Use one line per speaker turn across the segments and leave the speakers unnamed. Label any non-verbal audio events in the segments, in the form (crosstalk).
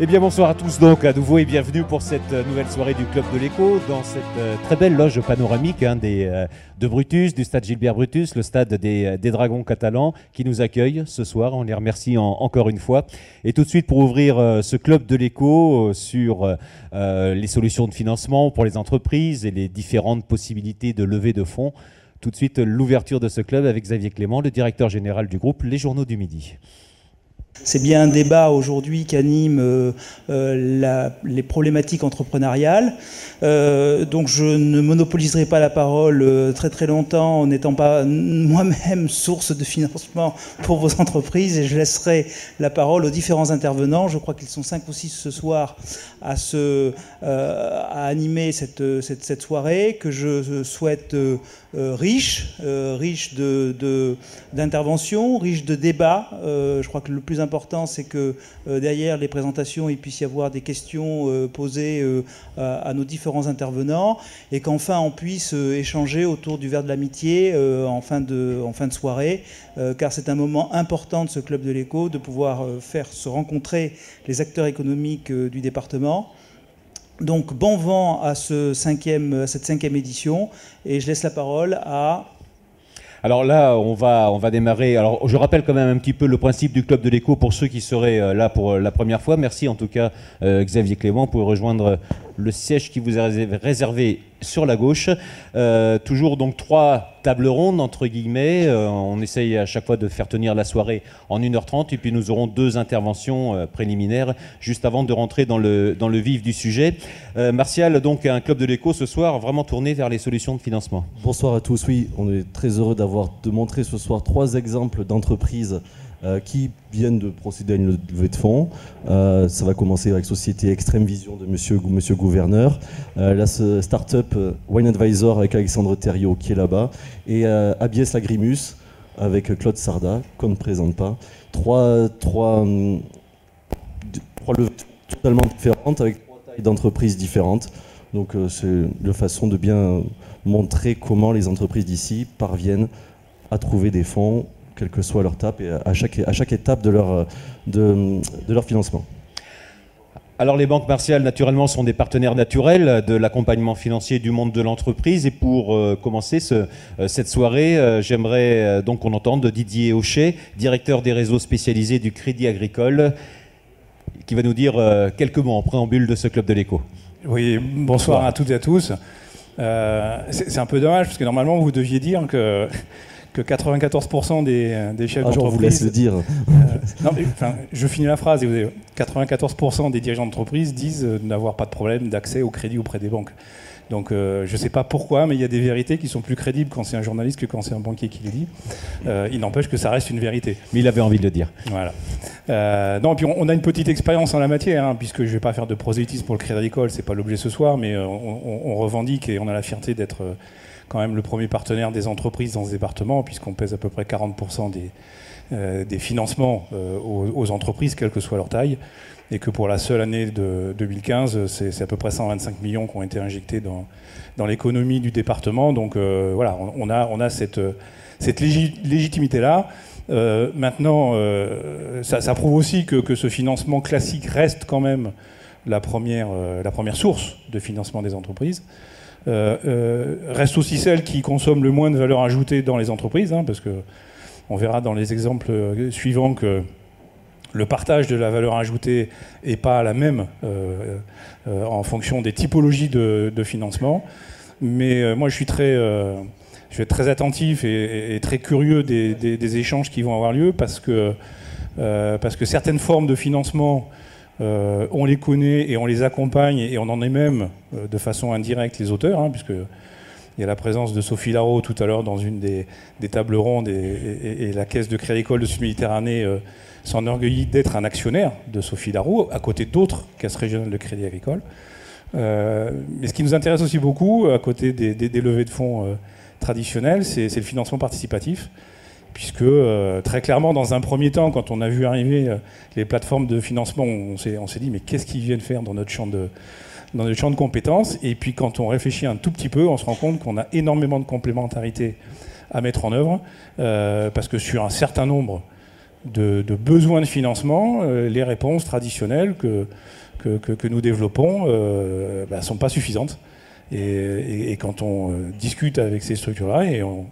Eh bien bonsoir à tous donc à nouveau et bienvenue pour cette euh, nouvelle soirée du Club de l'Écho dans cette euh, très belle loge panoramique hein, des, euh, de Brutus, du stade Gilbert Brutus, le stade des, des, Dragons catalans qui nous accueille ce soir. On les remercie encore une fois. Et tout de suite pour ouvrir ce Club de l'Écho sur les solutions de financement pour les entreprises et les différentes possibilités de levée de fonds. Tout de suite l'ouverture de ce club avec Xavier Clément, le directeur général du groupe Les Journaux du Midi.
C'est bien un débat aujourd'hui qui anime euh, euh, les problématiques entrepreneuriales. Euh, donc je ne monopoliserai pas la parole très très longtemps en n'étant pas moi-même (laughs) source de financement pour vos entreprises et je laisserai la parole aux différents intervenants. Je crois qu'ils sont cinq ou six ce soir à, animer cette, cette, soirée que je souhaite riche, riche d'interventions, de, riche de débats. je crois que le plus important c'est que euh, derrière les présentations, il puisse y avoir des questions euh, posées euh, à, nos différents intervenants et qu'enfin on puisse échanger autour du verre de l'amitié en, fin de, en fin de soirée, car c'est un moment important de ce club de l'écho de pouvoir faire se rencontrer les acteurs économiques du département. Donc bon vent à, cette cinquième édition et je laisse la parole à
alors là, on va, on va démarrer. Alors, je rappelle quand même un petit peu le principe du Club de l'écho pour ceux qui seraient euh, là pour euh, la première fois. Merci en tout cas, euh, Xavier Clément, pour rejoindre le siège qui vous est réservé sur la gauche. Euh, toujours donc trois tables rondes, entre guillemets. Euh, on essaye à chaque fois de faire tenir la soirée en 1h30 et puis nous aurons deux interventions euh, préliminaires juste avant de rentrer dans le, vif du sujet. Martial, donc un club de l'écho ce soir vraiment tourné vers les solutions de financement.
Bonsoir à tous. Oui, on est très heureux d'avoir de montrer ce soir trois exemples d'entreprises euh, qui viennent de procéder à une levée de fonds. Euh, ça va commencer avec Société Extrême Vision de Monsieur, Gouverneur, euh, la start-up Wine Advisor avec Alexandre Thériault qui est là-bas, et Abies Lagrimus avec Claude Sarda, qu'on ne présente pas. Trois, trois levées totalement différentes avec trois tailles d'entreprises différentes. Donc c'est une façon de bien montrer comment les entreprises d'ici parviennent à trouver des fonds quelle que soit leur tape et à chaque, à chaque étape de leur, de, de leur financement.
Alors les banques martiales, naturellement, sont des partenaires naturels de l'accompagnement financier du monde de l'entreprise. Et pour euh, commencer ce, euh, cette soirée, euh, j'aimerais donc qu'on entende Didier Auchet, directeur des réseaux spécialisés du Crédit Agricole, qui va nous dire quelques mots en préambule de ce club de l'écho.
Oui, bonsoir, à toutes et à tous. C'est un peu dommage, parce que normalement, vous deviez dire que que 94% des, des chefs ah, d'entreprise.
vous laisse le dire.
Euh, je finis la phrase. 94% des dirigeants d'entreprise disent euh, n'avoir pas de problème d'accès au crédit auprès des banques. Donc euh, je ne sais pas pourquoi, mais il y a des vérités qui sont plus crédibles quand c'est un journaliste que quand c'est un banquier qui le dit. il n'empêche que ça reste une vérité.
Mais il avait envie de le dire.
Voilà. non, puis on, a une petite expérience en la matière, hein, puisque je ne vais pas faire de prosélytisme pour le Crédit Agricole, c'est pas l'objet ce soir, mais on, on, revendique et on a la fierté d'être quand même le premier partenaire des entreprises dans ce département, puisqu'on pèse à peu près 40% des, euh, des financements euh, aux, entreprises, quelle que soit leur taille, et que pour la seule année de 2015, c'est à peu près 125 millions qui ont été injectés dans, l'économie du département. Donc euh, voilà, on, a, cette, légitimité-là. maintenant, ça, prouve aussi que, ce financement classique reste quand même la première source de financement des entreprises. Euh, euh, reste aussi celle qui consomme le moins de valeur ajoutée dans les entreprises, hein, parce que on verra dans les exemples euh, suivants que le partage de la valeur ajoutée n'est pas la même en fonction des typologies de, financement. Mais moi, je suis très, je très attentif et, très curieux des, échanges qui vont avoir lieu parce que, parce que certaines formes de financement euh, on les connaît et on les accompagne et on en est même euh, de façon indirecte les auteurs, hein, puisque il y a la présence de Sophie Larreau tout à l'heure dans une des, tables rondes et, la caisse de Crédit Agricole de Sud-Méditerranée euh, s'enorgueillit d'être un actionnaire de Sophie Larreau à côté d'autres caisses régionales de Crédit Agricole. mais ce qui nous intéresse aussi beaucoup, à côté des, levées de fonds traditionnelles, c'est le financement participatif puisque euh, très clairement, dans un premier temps, quand on a vu arriver euh, les plateformes de financement, on s'est dit mais qu'est-ce qu'ils viennent faire dans notre champ de compétences? Et puis quand on réfléchit un tout petit peu, on se rend compte qu'on a énormément de complémentarité à mettre en œuvre, euh, parce que sur un certain nombre de, besoins de financement, les réponses traditionnelles que, nous développons ne bah, sont pas suffisantes. Et, quand on discute avec ces structures-là, et on,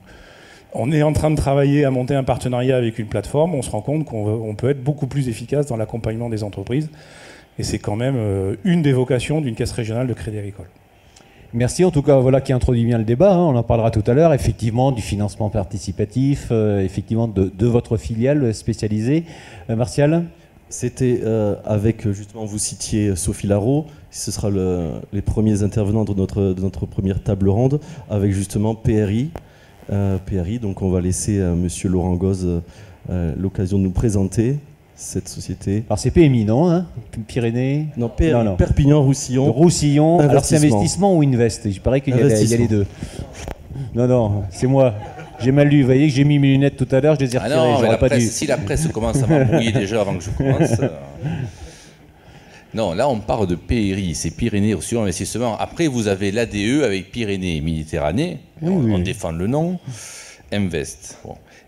est en train de travailler à monter un partenariat avec une plateforme, on se rend compte qu'on peut être beaucoup plus efficace dans l'accompagnement des entreprises. Et c'est quand même une des vocations d'une caisse régionale de crédit agricole.
Merci en tout cas, voilà qui introduit bien le débat. Hein. on en parlera tout à l'heure. Effectivement, du financement participatif, euh, effectivement de, votre filiale spécialisée. Euh, Martial?
C'était euh, avec, justement, vous citiez Sophie Larot. Ce sera les premiers intervenants de notre, de notre première table ronde avec justement PRI. PRI, donc on va laisser Monsieur Laurent Goz l'occasion de nous présenter cette société.
Alors c'est PMI, non hein Pyrénées?
Non, Perpignan-Roussillon.
Roussillon. Alors c'est investissement ou invest? Il paraît qu'il y, a les deux. Non, non, c'est moi. J'ai mal lu. Vous voyez que j'ai mis mes lunettes tout à l'heure, je les ai ah retirées.
pas Si la presse commence à m'embrouiller déjà avant que je commence. Euh. (laughs) Non, là on parle de PRI, c'est Pyrénées Roussillon Investissement. Après vous avez l'ADE avec Pyrénées Méditerranée, on, défend le nom, Invest.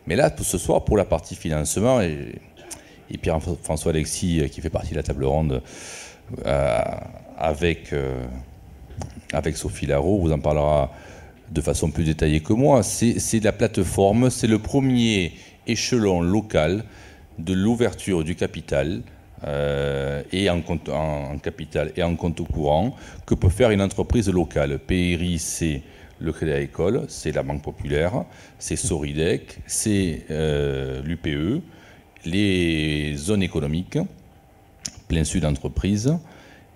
Mais là, ce soir, pour la partie financement, et et Pierre-François Alexis, euh, qui fait partie de la table ronde euh, avec, euh, avec Sophie Larot, vous en parlera de façon plus détaillée que moi. C'est la plateforme, c'est le premier échelon local de l'ouverture du capital et en, compte, capital et en compte courant que peut faire une entreprise locale. PRI, c'est le Crédit Agricole, c'est la Banque Populaire, c'est Soridec, c'est l'UPE, les zones économiques, plein sud d'entreprise,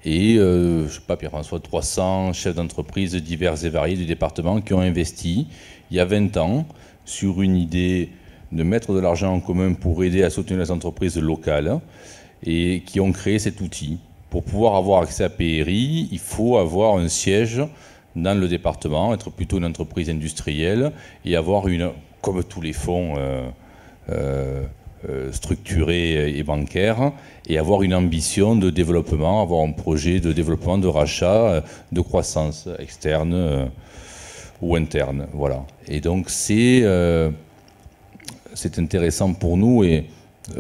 et, euh, je sais pas, Pierre-François, 300 chefs d'entreprise divers et variés du département qui ont investi il y a 20 ans sur une idée de mettre de l'argent en commun pour aider à soutenir les entreprises locales et qui ont créé cet outil. Pour pouvoir avoir accès à PRI, il faut avoir un siège dans le département, être plutôt une entreprise industrielle et avoir une, comme tous les fonds, euh, euh, euh, structuré et bancaire et avoir une ambition de développement, avoir un projet de développement, de rachat, euh, de croissance externe euh, ou interne. Voilà. Et donc c'est c'est intéressant pour nous et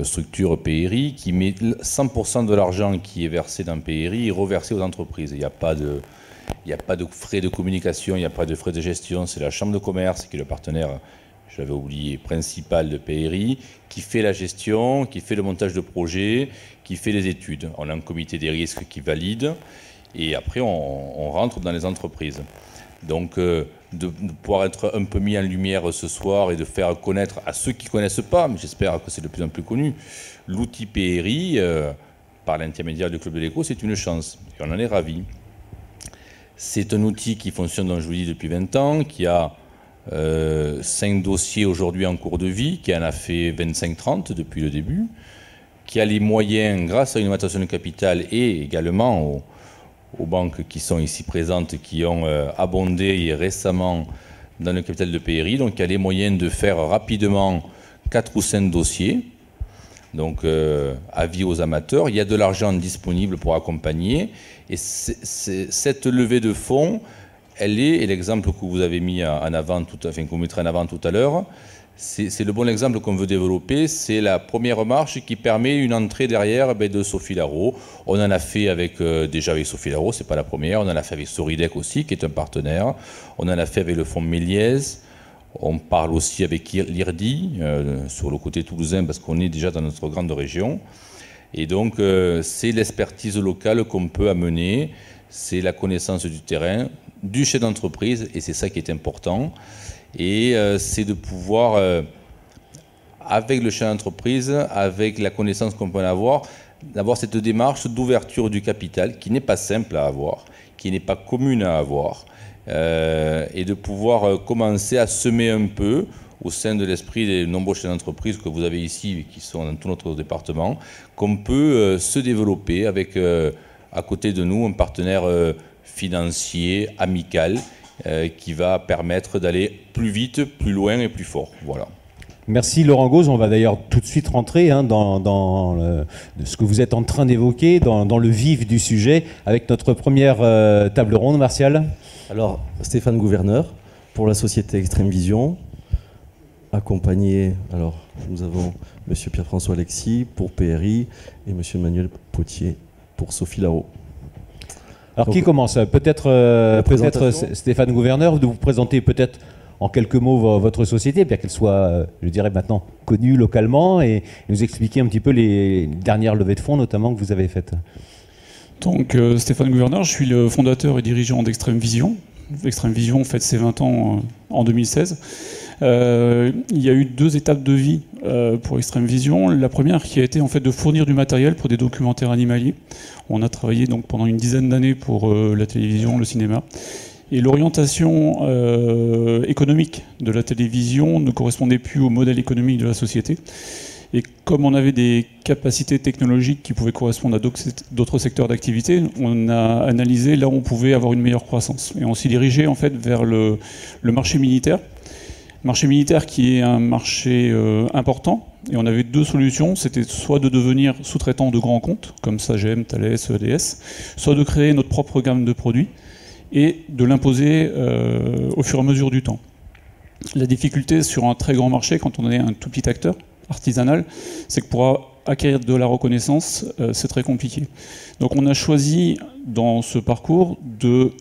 structure PRI qui met 100% de l'argent qui est versé dans PRI est reversé aux entreprises. Il n'y a pas de frais de communication, il n'y a pas de frais de gestion. C'est la chambre de commerce qui est le partenaire j'avais oublié, principal de PRI, qui fait la gestion, qui fait le montage de projet, qui fait les études. On a un comité des risques qui valide, et après on, rentre dans les entreprises. Donc euh, de, pouvoir être un peu mis en lumière ce soir et de faire connaître à ceux qui ne connaissent pas, mais j'espère que c'est de plus en plus connu, l'outil PRI, euh, par l'intermédiaire du Club de l'écho, c'est une chance, et on en est ravis. C'est un outil qui fonctionne, comme je vous dis, depuis 20 ans, qui a euh, 5 dossiers aujourd'hui en cours de vie, qui en a fait 25-30 depuis le début, qui a les moyens, grâce à une augmentation de capital et également aux, banques qui sont ici présentes, qui ont euh, abondé récemment dans le capital de PRI, donc qui a les moyens de faire rapidement 4 ou 5 dossiers. Donc, euh, avis aux amateurs. Il y a de l'argent disponible pour accompagner. Et cette levée de fonds, elle est, et l'exemple que vous avez mis en avant, tout, enfin, que vous mettrez en avant tout à l'heure, c'est le bon exemple qu'on veut développer. C'est la première marche qui permet une entrée derrière ben, de Sophie Larot. On en a fait avec, euh, déjà avec Sophie Larot, c'est pas la première. On en a fait avec Soridec aussi, qui est un partenaire. On en a fait avec le fonds Méliès. On parle aussi avec l'IRDI, euh, sur le côté toulousain, parce qu'on est déjà dans notre grande région. Et donc, euh, c'est l'expertise locale qu'on peut amener, c'est la connaissance du terrain, du chef d'entreprise, et c'est ça qui est important. Et euh, c'est de pouvoir, euh, avec le chef d'entreprise, avec la connaissance qu'on peut avoir, d'avoir cette démarche d'ouverture du capital qui n'est pas simple à avoir, qui n'est pas commune à avoir, euh, et de pouvoir commencer à semer un peu au sein de l'esprit des nombreux chefs d'entreprise que vous avez ici, qui sont dans tout notre département, qu'on peut se développer avec, à côté de nous, un partenaire financier, amical, euh, qui va permettre d'aller plus vite, plus loin et plus fort. Voilà.
Merci Laurent Gauze. On va d'ailleurs tout de suite rentrer hein, dans, ce que vous êtes en train d'évoquer, dans, le vif du sujet, avec notre première euh, table ronde, Martial.
Alors, Stéphane Gouverneur, pour la société Extreme Vision. accompagner. Alors, nous avons Monsieur Pierre-François Alexis pour PRI et Monsieur Manuel Potier pour Sophie Lao.
Alors,
Donc,
qui commence Peut-être euh, peut-être, euh, Stéphane Gouverneur, de vous présenter peut-être en quelques mots vo- votre société, bien qu'elle soit, euh, je dirais maintenant, connue localement, et nous expliquer un petit peu les dernières levées de fonds, notamment, que vous avez faites.
Donc Stéphane Gouverneur, je suis le fondateur et dirigeant d'Extrême Vision. Extrême Vision fête ses 20 ans en 2016. Euh, il y a eu deux étapes de vie euh, pour Extrême Vision. La première qui a été en fait de fournir du matériel pour des documentaires animaliers. On a travaillé donc pendant une dizaine d'années pour euh, la télévision, le cinéma. Et l'orientation économique de la télévision ne correspondait plus au modèle économique de la société. Et comme on avait des capacités technologiques qui pouvaient correspondre à d'autres secteurs d'activité, on a analysé là où on pouvait avoir une meilleure croissance. Et on s'est dirigé en fait vers le marché militaire. Marché militaire qui est un marché euh, important. Et on avait deux solutions. C'était soit de devenir sous-traitant de grands comptes, comme Sagem, Thales, EDS, soit de créer notre propre gamme de produits et de l'imposer euh, au fur et à mesure du temps. La difficulté sur un très grand marché, quand on est un tout petit acteur artisanal, c'est que pour acquérir de la reconnaissance, euh, c'est très compliqué. Donc on a choisi dans ce parcours de,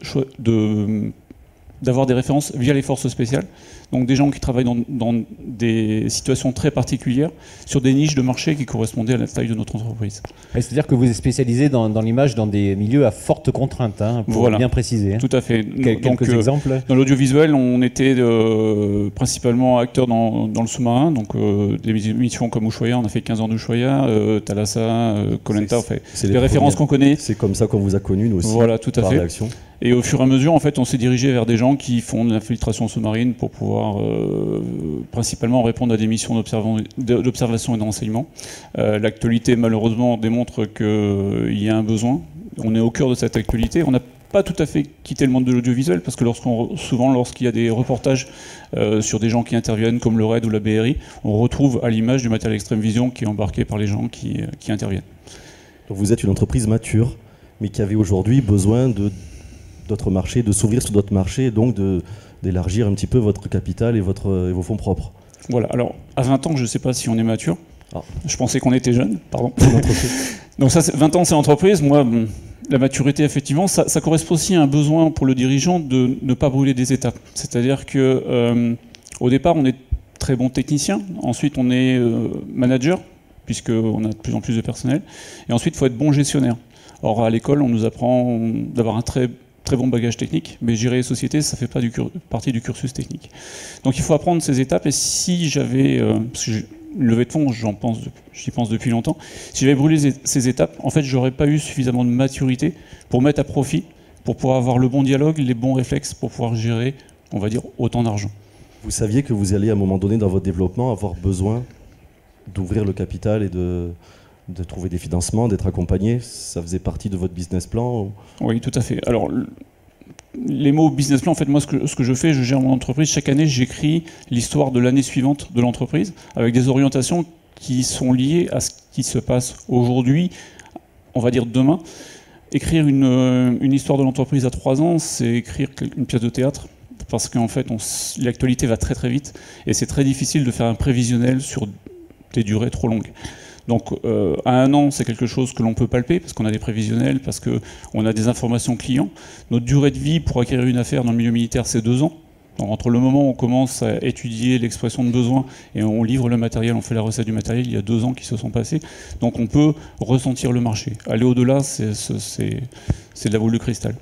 d'avoir des références via les forces spéciales, donc des gens qui travaillent dans, dans des situations très particulières, sur des niches de marché qui correspondaient à la taille de notre entreprise.
C'est-à-dire que vous êtes spécialisé dans, dans l'image dans des milieux à forte contrainte, hein, pour
Voilà.
bien préciser. hein.
Tout à fait.
Quel-
Donc,
quelques
euh,
exemples
Dans l'audiovisuel, on était euh, principalement acteurs dans, dans le sous-marin, donc euh, des émissions comme Ushuaïa, on a fait 15 ans d'Ushuaïa, euh, Thalassa, euh, Koh-Lanta, on fait
C'est
des références qu'on connaît.
C'est comme ça qu'on vous a connus, nous aussi.
Voilà, tout à
par
fait.
réaction.
Et au fur et à mesure, en fait, on s'est dirigé vers des gens qui font de l'infiltration sous-marine pour pouvoir euh, principalement répondre à des missions d'observation et de renseignement. Euh, L'actualité, malheureusement, démontre qu'il y a un besoin. On est au cœur de cette actualité. On n'a pas tout à fait quitté le monde de l'audiovisuel parce que souvent, lorsqu'il y a des reportages euh, sur des gens qui interviennent, comme le RAID ou la BRI, on retrouve à l'image du matériel Extrême Vision qui est embarqué par les gens qui, interviennent.
Donc vous êtes une entreprise mature, mais qui avait aujourd'hui besoin de d'autres marchés, de s'ouvrir sur d'autres marchés, donc de d'élargir un petit peu votre capital et, votre, et vos fonds propres.
Voilà. Alors, à 20 ans, je ne sais pas si on est mature.
Ah.
Je pensais qu'on était jeune, pardon. (laughs) Donc ça, c'est- 20 ans, c'est l'entreprise. Moi, bon, la maturité, effectivement, ça, ça correspond aussi à un besoin pour le dirigeant de ne pas brûler des étapes. C'est-à-dire que euh, au départ, on est très bon technicien. Ensuite, on est euh, manager, puisqu'on a de plus en plus de personnel. Et ensuite, il faut être bon gestionnaire. Or, à l'école, on nous apprend d'avoir un très très bon bagage technique, mais gérer les sociétés, ça fait pas partie du cursus technique. Donc il faut apprendre ces étapes. Et si j'avais, euh, parce que levée de fonds, j'en pense, j'y pense depuis longtemps. Si j'avais brûlé ces- ces étapes, en fait, j'aurais pas eu suffisamment de maturité pour mettre à profit, pour pouvoir avoir le bon dialogue, les bons réflexes, pour pouvoir gérer, on va dire, autant d'argent.
Vous saviez que vous alliez à un moment donné dans votre développement avoir besoin d'ouvrir le capital et de, de trouver des financements, d'être accompagné. Ça faisait partie de votre business plan ou-
Oui, tout à fait. Alors, le- les mots business plan, en fait, moi, ce que, je fais, je gère mon entreprise. Chaque année, j'écris l'histoire de l'année suivante de l'entreprise avec des orientations qui sont liées à ce qui se passe aujourd'hui, on va dire demain. Écrire une, euh, une histoire de l'entreprise à trois ans, c'est écrire une pièce de théâtre. Parce qu'en fait, l'actualité va très très vite et c'est très difficile de faire un prévisionnel sur des durées trop longues. Donc, euh, à un an, c'est quelque chose que l'on peut palper parce qu'on a des prévisionnels, parce qu'on a des informations clients. Notre durée de vie pour acquérir une affaire dans le milieu militaire, c'est deux ans. Donc, entre le moment où on commence à étudier l'expression de besoin et on livre le matériel, on fait la recette du matériel, il y a deux ans qui se sont passés. Donc on peut ressentir le marché. Aller au-delà, c'est de la boule de cristal.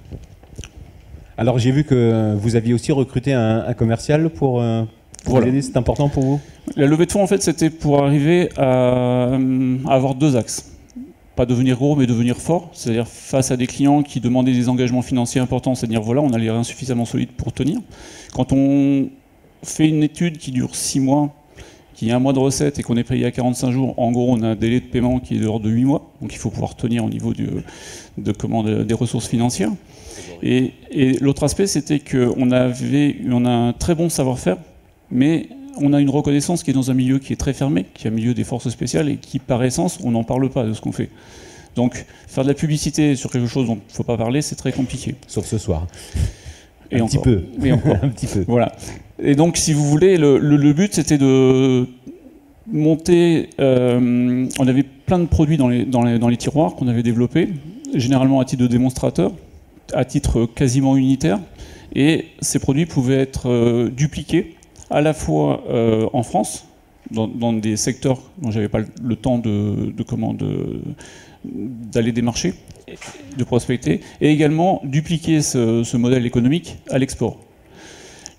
Alors j'ai vu que vous aviez aussi recruté un, un commercial pour, euh, pour
Voilà.
aider. C'est important pour vous
La levée de fonds, en fait, c'était pour arriver à, à avoir deux axes. Pas devenir gros, mais devenir fort. C'est-à-dire face à des clients qui demandaient des engagements financiers importants, c'est-à-dire voilà, on a les reins suffisamment solides pour tenir. Quand on fait une étude qui dure six mois, qui a un mois de recette et qu'on est payé à 45 jours, en gros, on a un délai de paiement qui est de l'ordre de 8 mois. Donc il faut pouvoir tenir au niveau du, de, comment, de- des ressources financières. Et, et l'autre aspect, c'était qu'on avait, on a un très bon savoir-faire, mais on a une reconnaissance qui est dans un milieu qui est très fermé, qui est un milieu des forces spéciales et qui, par essence, on n'en parle pas de ce qu'on fait. Donc, faire de la publicité sur quelque chose dont il ne faut pas parler, c'est très compliqué.
Sauf ce soir.
Et
un petit peu.
Et encore. (laughs)
un petit peu.
Voilà. Et donc, si vous voulez, le, but, c'était de monter. Euh, on avait plein de produits dans les, dans les, dans les tiroirs qu'on avait développés, généralement à titre de démonstrateur, à titre quasiment unitaire. Et ces produits pouvaient être euh, dupliqués à la fois euh, en France, dans, des secteurs dont j'avais pas le temps de, de d'aller démarcher, de prospecter, et également dupliquer ce, modèle économique à l'export.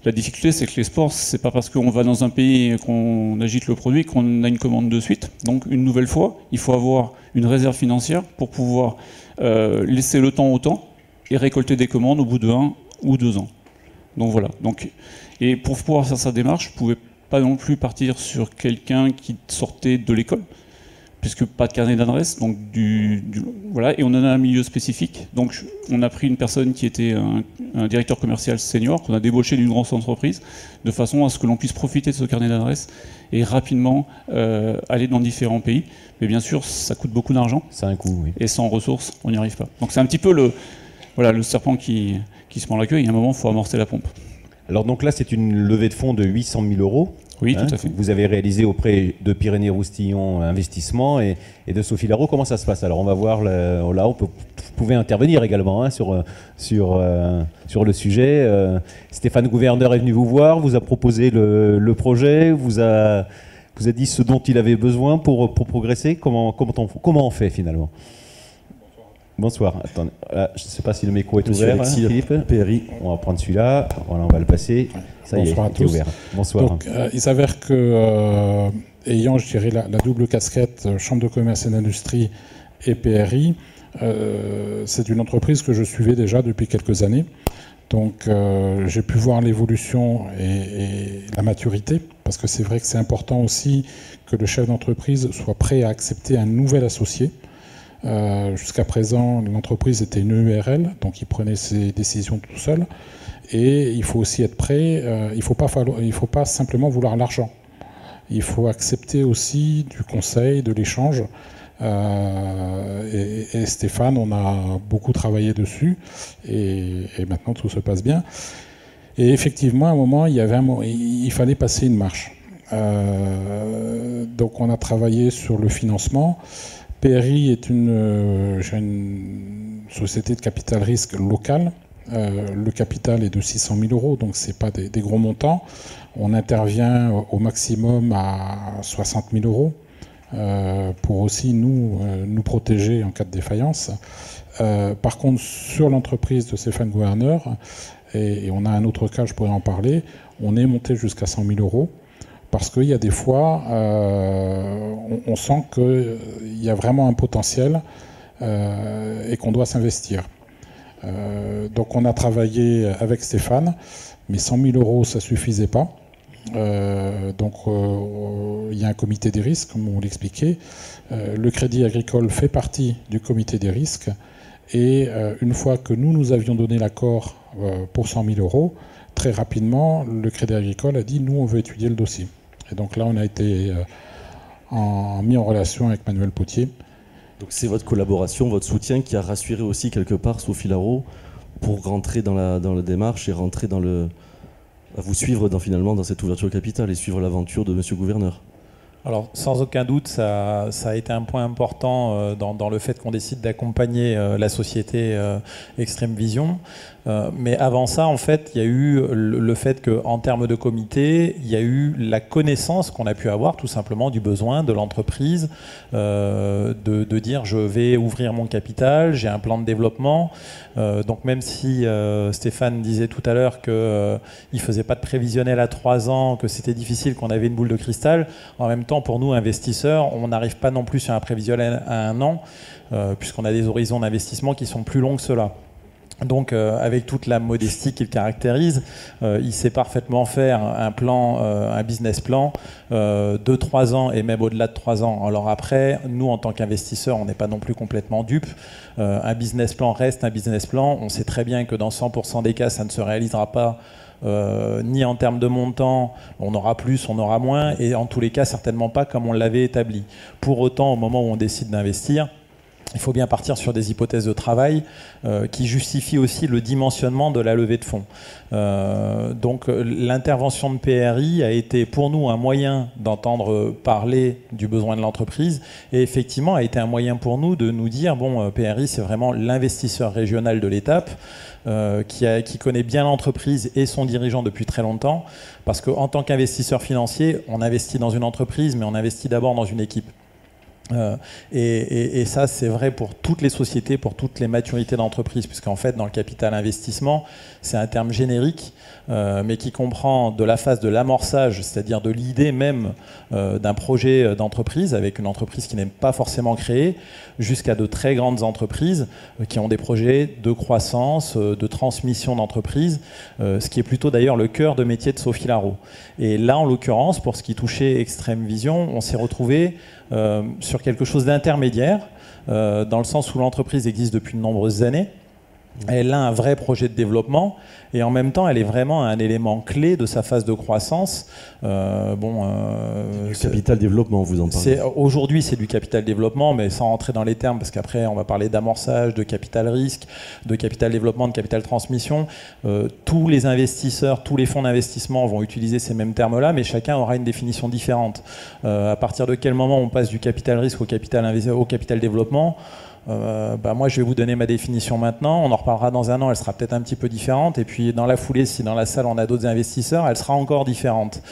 La difficulté, c'est que l'export, c'est pas parce qu'on va dans un pays qu'on agite le produit qu'on a une commande de suite. Donc, une nouvelle fois, il faut avoir une réserve financière pour pouvoir euh, laisser le temps au temps et récolter des commandes au bout de un ou deux ans. Donc voilà. Donc, et pour pouvoir faire sa démarche, je ne pouvais pas non plus partir sur quelqu'un qui sortait de l'école puisque pas de carnet d'adresse, donc du, voilà, et on en a un milieu spécifique. Donc on a pris une personne qui était un, directeur commercial senior qu'on a débauché d'une grosse entreprise, de façon à ce que l'on puisse profiter de ce carnet d'adresse et rapidement euh, aller dans différents pays. Mais bien sûr, ça coûte beaucoup d'argent.
C'est un coût, oui.
Et sans ressources, on n'y arrive pas. Donc c'est un petit peu le, voilà, le serpent qui, qui se prend la queue. Et à un moment, il faut amorcer la pompe.
Alors donc là, c'est une levée de fonds de 800 000 euros.
Oui, tout hein, à fait.
Vous avez réalisé auprès de Pyrénées-Roustillon Investissement et, de Sophie Larreau. Comment ça se passe? Alors on va voir, là, on peut, vous pouvez intervenir également hein, sur, sur, euh, sur le sujet. Euh, Stéphane Gouverneur est venu vous voir, vous a proposé le, projet, vous a, vous a dit ce dont il avait besoin pour, pour progresser. Comment, comment, on, comment on fait finalement? Bonsoir. Attendez, ah, je ne sais pas si le micro est ouvert, Philippe. PRI. On va prendre celui-là. Voilà, on va le passer. Ça
Bonsoir
y
est, à tous.
Ouvert. Bonsoir.
Donc, euh, il s'avère que, euh, ayant, je dirais, la, double casquette euh, Chambre de commerce et d'industrie et PRI, c'est une entreprise que je suivais déjà depuis quelques années. Donc, j'ai pu voir l'évolution et, et, la maturité, parce que c'est vrai que c'est important aussi que le chef d'entreprise soit prêt à accepter un nouvel associé. Euh, jusqu'à présent, l'entreprise était une URL, donc il prenait ses décisions tout seul. Et il faut aussi être prêt, euh, il ne faut, pas simplement vouloir l'argent. Il faut accepter aussi du conseil, de l'échange. Euh, et, Stéphane, on a beaucoup travaillé dessus, et, maintenant tout se passe bien. Et effectivement, à un moment, il fallait passer une marche. donc on a travaillé sur le financement. PRI est euh, une, société de capital risque local. Euh, le capital est de 600 000 euros, donc ce n'est pas des, gros montants. On intervient au maximum à 60 000 euros euh, pour aussi nous, nous protéger en cas de défaillance. par contre, sur l'entreprise de Stéphane Gouverneur, et, et, on a un autre cas, je pourrais en parler, on est monté jusqu'à 100 000 euros parce qu'il y a des fois, euh, on, sent qu'il y a vraiment un potentiel euh, et qu'on doit s'investir. Euh, donc on a travaillé avec Stéphane, mais 100 000 euros, ça ne suffisait pas. donc il y a un comité des risques, comme on l'expliquait. le Crédit Agricole fait partie du comité des risques. Et une fois que nous, nous avions donné l'accord pour 100 000 euros, très rapidement, le Crédit Agricole a dit, nous, on veut étudier le dossier. Et donc là, on a été euh, en, mis en relation avec Manuel Potier.
Donc c'est votre collaboration, votre soutien qui a rassuré aussi quelque part Sophie Larreau pour rentrer dans la, dans la démarche et rentrer dans le, à vous suivre dans, finalement dans cette ouverture capitale et suivre l'aventure de Monsieur le Gouverneur.
Alors, sans aucun doute, ça, a été un point important euh, dans, le fait qu'on décide d'accompagner euh, la société Extreme Vision. Euh, mais avant ça, en fait, il y a eu le, fait qu'en termes de comité, il y a eu la connaissance qu'on a pu avoir tout simplement du besoin de l'entreprise euh, de, dire je vais ouvrir mon capital, j'ai un plan de développement. Euh, donc même si Stéphane disait tout à l'heure qu'il ne faisait pas de prévisionnel à trois ans, que c'était difficile, qu'on avait une boule de cristal, en même temps, pour nous, investisseurs, on n'arrive pas non plus sur un prévisionnel à un an, puisqu'on a des horizons d'investissement qui sont plus longs que cela. Donc, euh, avec toute la modestie qu'il caractérise, euh, il sait parfaitement faire un plan, euh, un business plan de trois ans et même au-delà de trois ans. Alors après, nous, en tant qu'investisseurs, on n'est pas non plus complètement dupes. un business plan reste un business plan. On sait très bien que dans 100% des cas, ça ne se réalisera pas. ni en termes de montant, on aura plus, on aura moins, et en tous les cas certainement pas comme on l'avait établi. Pour autant, au moment où on décide d'investir, il faut bien partir sur des hypothèses de travail euh, qui justifient aussi le dimensionnement de la levée de fonds. Euh, donc l'intervention de PRI a été pour nous un moyen d'entendre parler du besoin de l'entreprise et effectivement a été un moyen pour nous de nous dire, bon, euh, PRI c'est vraiment l'investisseur régional de l'étape. qui, qui, connaît bien l'entreprise et son dirigeant depuis très longtemps, parce qu'en tant qu'investisseur financier, on investit dans une entreprise, mais on investit d'abord dans une équipe. Euh, et, ça, c'est vrai pour toutes les sociétés, pour toutes les maturités d'entreprise, puisqu'en fait, dans le capital investissement, c'est un terme générique, euh, mais qui comprend de la phase de l'amorçage, c'est-à-dire de l'idée même euh, d'un projet d'entreprise, avec une entreprise qui n'est pas forcément créée, jusqu'à de très grandes entreprises qui ont des projets de croissance, de transmission d'entreprise, ce qui est plutôt d'ailleurs le cœur de métier de Sophie Laro. Et là, en l'occurrence, pour ce qui touchait Extrême Vision, on s'est retrouvé euh, quelque chose d'intermédiaire, euh, dans le sens où l'entreprise existe depuis de nombreuses années. Elle a un vrai projet de développement, et en même temps, elle est vraiment un élément clé de sa phase de croissance.
Euh, bon, euh, capital développement, vous en parlez.
Aujourd'hui, c'est du capital développement, mais sans rentrer dans les termes, parce qu'après, on va parler d'amorçage, de capital risque, de capital développement, de capital transmission. Euh, tous les investisseurs, tous les fonds d'investissement vont utiliser ces mêmes termes-là, mais chacun aura une définition différente. à partir de quel moment on passe du capital risque au capital, au capital développement? Euh, bah moi, je vais vous donner ma définition maintenant. On en reparlera dans un an. Elle sera peut-être un petit peu différente. Et puis, dans la foulée, si dans la salle on a d'autres investisseurs, elle sera encore différente.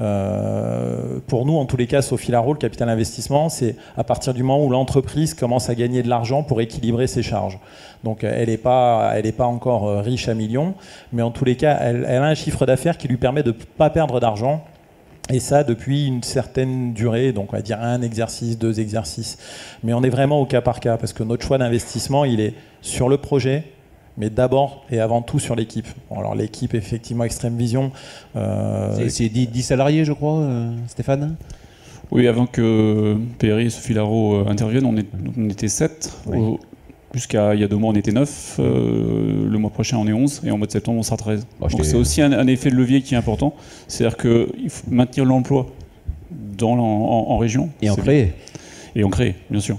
Euh, pour nous, en tous les cas, Sophie Laro, le capital investissement, c'est à partir du moment où l'entreprise commence à gagner de l'argent pour équilibrer ses charges. Donc, elle n'est pas, pas encore euh, riche à millions, mais en tous les cas, elle, elle a un chiffre d'affaires qui lui permet de ne pas perdre d'argent et ça depuis une certaine durée, donc on va dire un exercice, deux exercices. Mais on est vraiment au cas par cas, parce que notre choix d'investissement, il est sur le projet, mais d'abord et avant tout sur l'équipe. alors l'équipe, effectivement, Extreme Vision...
Euh, c'est 10, salariés, je crois, euh, Stéphane?
Oui, avant que Perry et Sophie Laro euh, interviennent, on, était 7. Jusqu'à il y a deux mois, on était 9. Euh, le mois prochain, on est 11. Et en mois de septembre, on sera 13. Donc c'est aussi un, effet de levier qui est important. C'est-à-dire qu'il faut maintenir l'emploi en, en, région.
Et en créer.
Et on crée, bien sûr.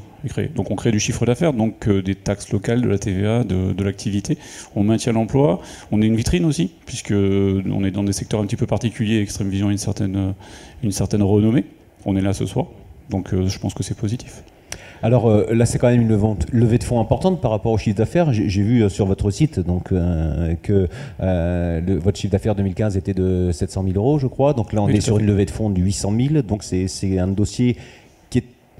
Donc on crée du chiffre d'affaires, donc euh, des taxes locales, de la TVA, de, l'activité. On maintient l'emploi. On est une vitrine aussi, puisque on est dans des secteurs un petit peu particuliers. Extrême Vision a une certaine, une certaine renommée. On est là ce soir. Donc euh, je pense que c'est positif.
Alors euh, là, c'est quand même une levée de fonds importante par rapport au chiffre d'affaires. J'ai vu euh, sur votre site donc, euh, que votre chiffre d'affaires 2015 était de 700 000 euros, je crois. Donc là, on est sur une levée de fonds de 800 000. Donc c'est un dossier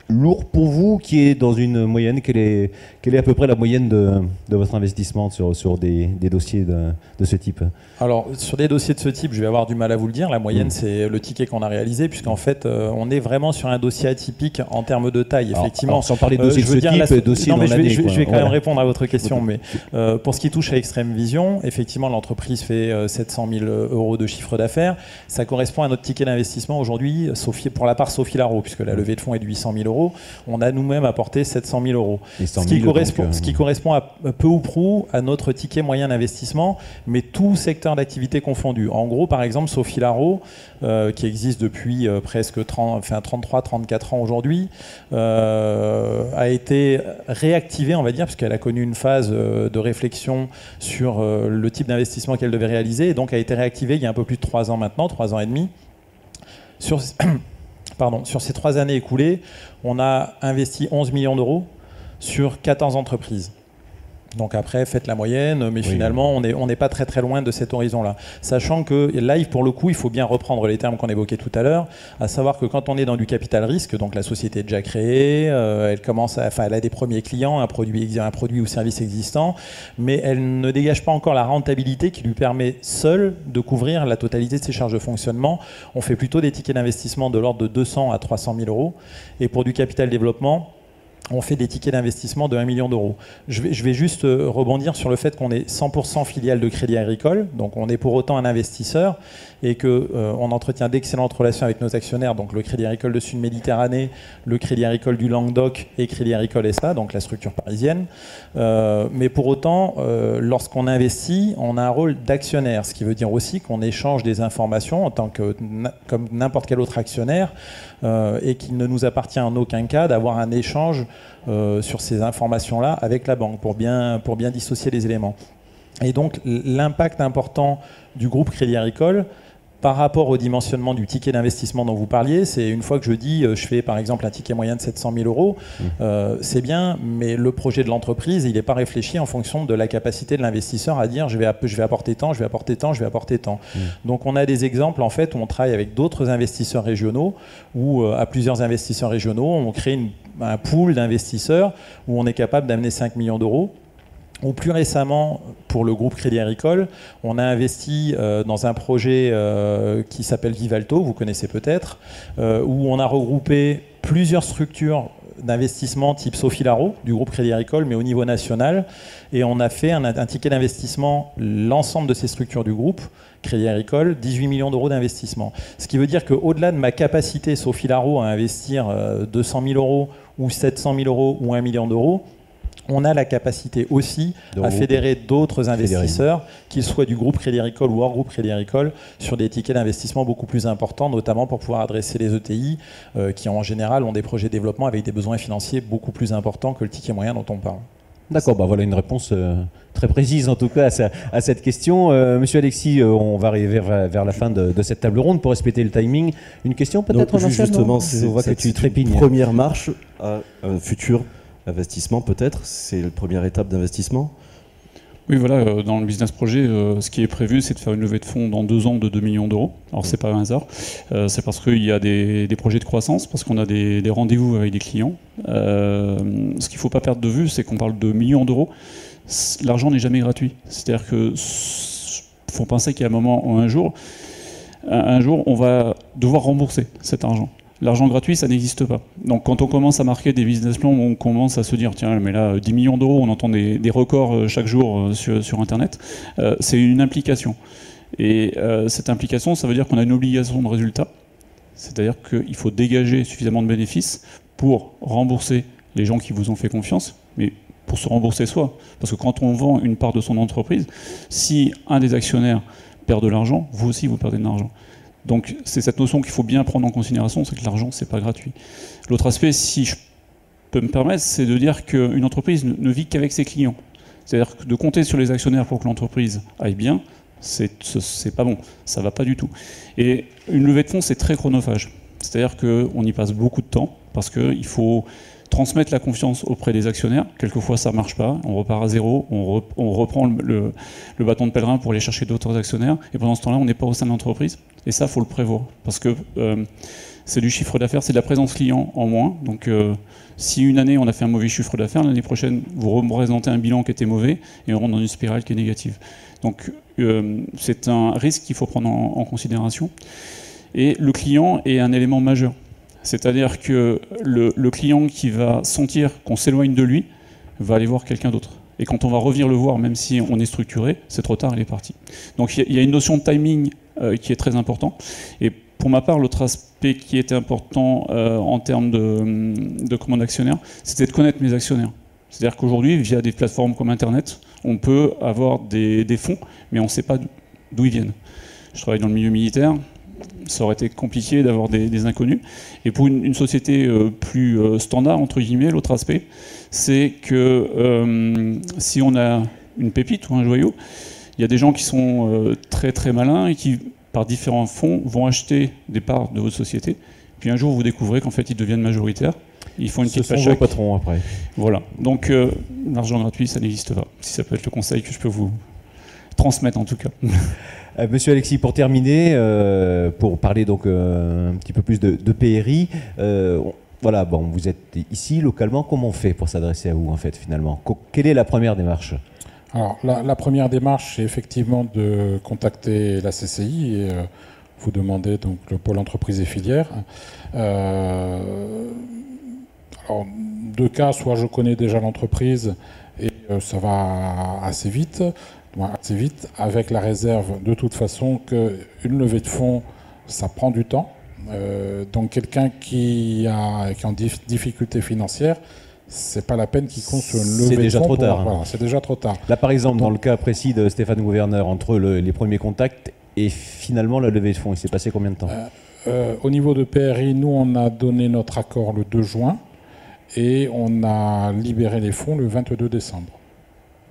lourd pour vous, qui est dans une moyenne, quelle est, quelle est à peu près la moyenne de, de votre investissement sur, sur des, des dossiers de, de, ce type
Alors, sur des dossiers de ce type, je vais avoir du mal à vous le dire. La moyenne, mm. c'est le ticket qu'on a réalisé, puisqu'en fait, euh, on est vraiment sur un dossier atypique en termes de taille, effectivement.
sans parler de dossiers euh, de ce type, dossier
non, mais je vais, je, vais, quand même répondre à votre question. mais euh, pour ce qui touche à Extreme Vision, effectivement, l'entreprise fait 700 000 euros de chiffre d'affaires. Ça correspond à notre ticket d'investissement aujourd'hui, pour la part Sophie Laro, puisque la levée de fonds est de 800 000 euros on a nous-mêmes apporté 700 000 euros. Ce qui, correspond, ce qui correspond à peu ou prou à notre ticket moyen d'investissement, mais tout secteur d'activité confondu. En gros, par exemple, Sophie Laro, euh, qui existe depuis euh, presque 30, enfin, 33-34 ans aujourd'hui, euh, a été réactivée, on va dire, puisqu'elle a connu une phase de réflexion sur le type d'investissement qu'elle devait réaliser, et donc a été réactivée il y a un peu plus de 3 ans maintenant, 3 ans et demi. Sur (clears throat) pardon, sur ces trois années écoulées, on a investi 11 millions d'euros sur 14 entreprises. Donc après, faites la moyenne, mais finalement, on n'est on pas très très loin de cet horizon-là. Sachant que là, pour le coup, il faut bien reprendre les termes qu'on évoquait tout à l'heure, à savoir que quand on est dans du capital risque, donc la société est déjà créée, euh, elle commence, enfin, elle a des premiers clients, un produit, un produit ou service existant, mais elle ne dégage pas encore la rentabilité qui lui permet seule de couvrir la totalité de ses charges de fonctionnement. On fait plutôt des tickets d'investissement de l'ordre de 200 à 300 000 euros, et pour du capital développement, on fait des tickets d'investissement de 1 million d'euros. Je vais, juste euh, rebondir sur le fait qu'on est 100% filiale de Crédit Agricole, donc on est pour autant un investisseur et qu'on euh, entretient d'excellentes relations avec nos actionnaires, donc le Crédit Agricole de Sud-Méditerranée, le Crédit Agricole du Languedoc et Crédit Agricole SA, donc la structure parisienne. Euh, mais pour autant, lorsqu'on investit, on a un rôle d'actionnaire, ce qui veut dire aussi qu'on échange des informations en tant que comme n'importe quel autre actionnaire et qu'il ne nous appartient en aucun cas d'avoir un échange euh, sur ces informations-là avec la banque pour bien, pour bien dissocier les éléments. Et donc l'impact important du groupe Crédit Agricole, par rapport au dimensionnement du ticket d'investissement dont vous parliez, c'est une fois que je dis, euh, je fais par exemple un ticket moyen de 700 000 euros, mmh. euh, c'est bien, mais le projet de l'entreprise, il n'est pas réfléchi en fonction de la capacité de l'investisseur à dire, je vais, je vais apporter tant, je vais apporter tant, je vais apporter tant. Mmh. Donc on a des exemples en fait où on travaille avec d'autres investisseurs régionaux, ou euh, à plusieurs investisseurs régionaux, on crée un pool d'investisseurs où on est capable d'amener 5 millions d'euros ou plus récemment, pour le groupe Crédit Agricole, on a investi euh, dans un projet euh, qui s'appelle Vivalto, vous connaissez peut-être, euh, où on a regroupé plusieurs structures d'investissement type Sophie Laro du groupe Crédit Agricole, mais au niveau national. Et on a fait un, ticket d'investissement, l'ensemble de ces structures du groupe Crédit Agricole, 18 millions d'euros d'investissement. Ce qui veut dire qu'au-delà de ma capacité Sophie Laro à investir 200 000 euros ou 700 000 euros ou 1 million d'euros, on a la capacité aussi à fédérer d'autres investisseurs, qu'ils soient du groupe Crédit Agricole ou hors groupe Crédit Agricole, sur des tickets d'investissement beaucoup plus importants, notamment pour pouvoir adresser les ETI, euh, qui en général ont des projets de développement avec des besoins financiers beaucoup plus importants que le ticket moyen dont on parle.
D'accord, bah voilà une réponse euh, très précise en tout cas à, cette question. Euh, monsieur Alexis, on va arriver vers, la fin de, cette table ronde pour respecter le timing. Une question peut-être
Justement, c'est que tu trépignes. Première marche à un futur investissement peut-être C'est la première étape d'investissement?
Oui, voilà, euh, dans le business projet, euh, ce qui est prévu, c'est de faire une levée de fonds dans deux ans de 2 millions d'euros. Alors, c'est pas un hasard, euh, c'est parce qu'il y a des, projets de croissance, parce qu'on a des, rendez-vous avec des clients. ce qu'il ne faut pas perdre de vue, c'est qu'on parle de millions d'euros. L'argent n'est jamais gratuit. C'est-à-dire que faut penser qu'il y a un moment ou un jour, un jour, on va devoir rembourser cet argent. L'argent gratuit, ça n'existe pas. Donc quand on commence à marquer des business plans, on commence à se dire, tiens, mais là, 10 millions d'euros, on entend des, records euh, chaque jour euh, sur, Internet, euh, c'est une implication. Et cette implication, ça veut dire qu'on a une obligation de résultat, c'est-à-dire qu'il faut dégager suffisamment de bénéfices pour rembourser les gens qui vous ont fait confiance, mais pour se rembourser soi. Parce que quand on vend une part de son entreprise, si un des actionnaires perd de l'argent, vous aussi, vous perdez de l'argent. Donc c'est cette notion qu'il faut bien prendre en considération, c'est que l'argent, c'est pas gratuit. L'autre aspect, si je peux me permettre, c'est de dire qu'une entreprise ne vit qu'avec ses clients. C'est-à-dire de compter sur les actionnaires pour que l'entreprise aille bien, c'est pas bon, ça va pas du tout. Et une levée de fonds, c'est très chronophage. C'est-à-dire qu'on y passe beaucoup de temps parce qu'il faut transmettre la confiance auprès des actionnaires. Quelquefois, ça ne marche pas. On repart à zéro. On, reprend le, bâton de pèlerin pour aller chercher d'autres actionnaires. Et pendant ce temps-là, on n'est pas au sein de l'entreprise. Et ça, il faut le prévoir. Parce que euh, c'est du chiffre d'affaires, c'est de la présence client en moins. Donc, euh, si une année, on a fait un mauvais chiffre d'affaires, l'année prochaine, vous représentez un bilan qui était mauvais et on rentre dans une spirale qui est négative. Donc, euh, c'est un risque qu'il faut prendre en considération. Et le client est un élément majeur. C'est-à-dire que le, client qui va sentir qu'on s'éloigne de lui va aller voir quelqu'un d'autre. Et quand on va revenir le voir, même si on est structuré, c'est trop tard, il est parti. Donc il y, a une notion de timing euh, qui est très important. Et pour ma part, l'autre aspect qui était important euh, en termes de, de commande actionnaire, c'était de connaître mes actionnaires. C'est-à-dire qu'aujourd'hui, via des plateformes comme Internet, on peut avoir des fonds, mais on ne sait pas d'où ils viennent. Je travaille dans le milieu militaire, ça aurait été compliqué d'avoir des, inconnus. Et pour une, société euh, plus euh, standard, entre guillemets, l'autre aspect, c'est que euh, si on a une pépite ou un joyau, il y a des gens qui sont très très malins et qui, par différents fonds, vont acheter des parts de votre société. Puis un jour, vous découvrez qu'en fait, ils deviennent majoritaires. Ils font une petite
sont vos patrons après.
Voilà. Donc, l'argent gratuit, ça n'existe pas. Si ça peut être le conseil que je peux vous transmettre en tout cas. (laughs)
Euh, Monsieur Alexis, pour terminer, euh, pour parler donc euh, un petit peu plus de, PRI, voilà, bon, vous êtes ici localement. Comment on fait pour s'adresser à vous en fait finalement Quelle est la première démarche
Alors la, première démarche, c'est effectivement de contacter la CCI et vous demander donc le pôle entreprise et filières. alors deux cas, soit je connais déjà l'entreprise et ça va assez vite, assez vite, avec la réserve de toute façon qu'une levée de fonds, ça prend du temps. Euh, donc quelqu'un qui, a, qui est en difficulté financière, c'est pas la peine qu'il compte se lever.
C'est déjà trop tard.
Voilà, c'est déjà trop tard.
Là, par exemple, dans le cas précis de Stéphane Gouverneur, entre les premiers contacts et finalement la levée de fonds, il s'est passé combien de temps?
Euh, euh, Au niveau de PRI, nous, on a donné notre accord le 2 juin. et on a libéré les fonds le 22 décembre.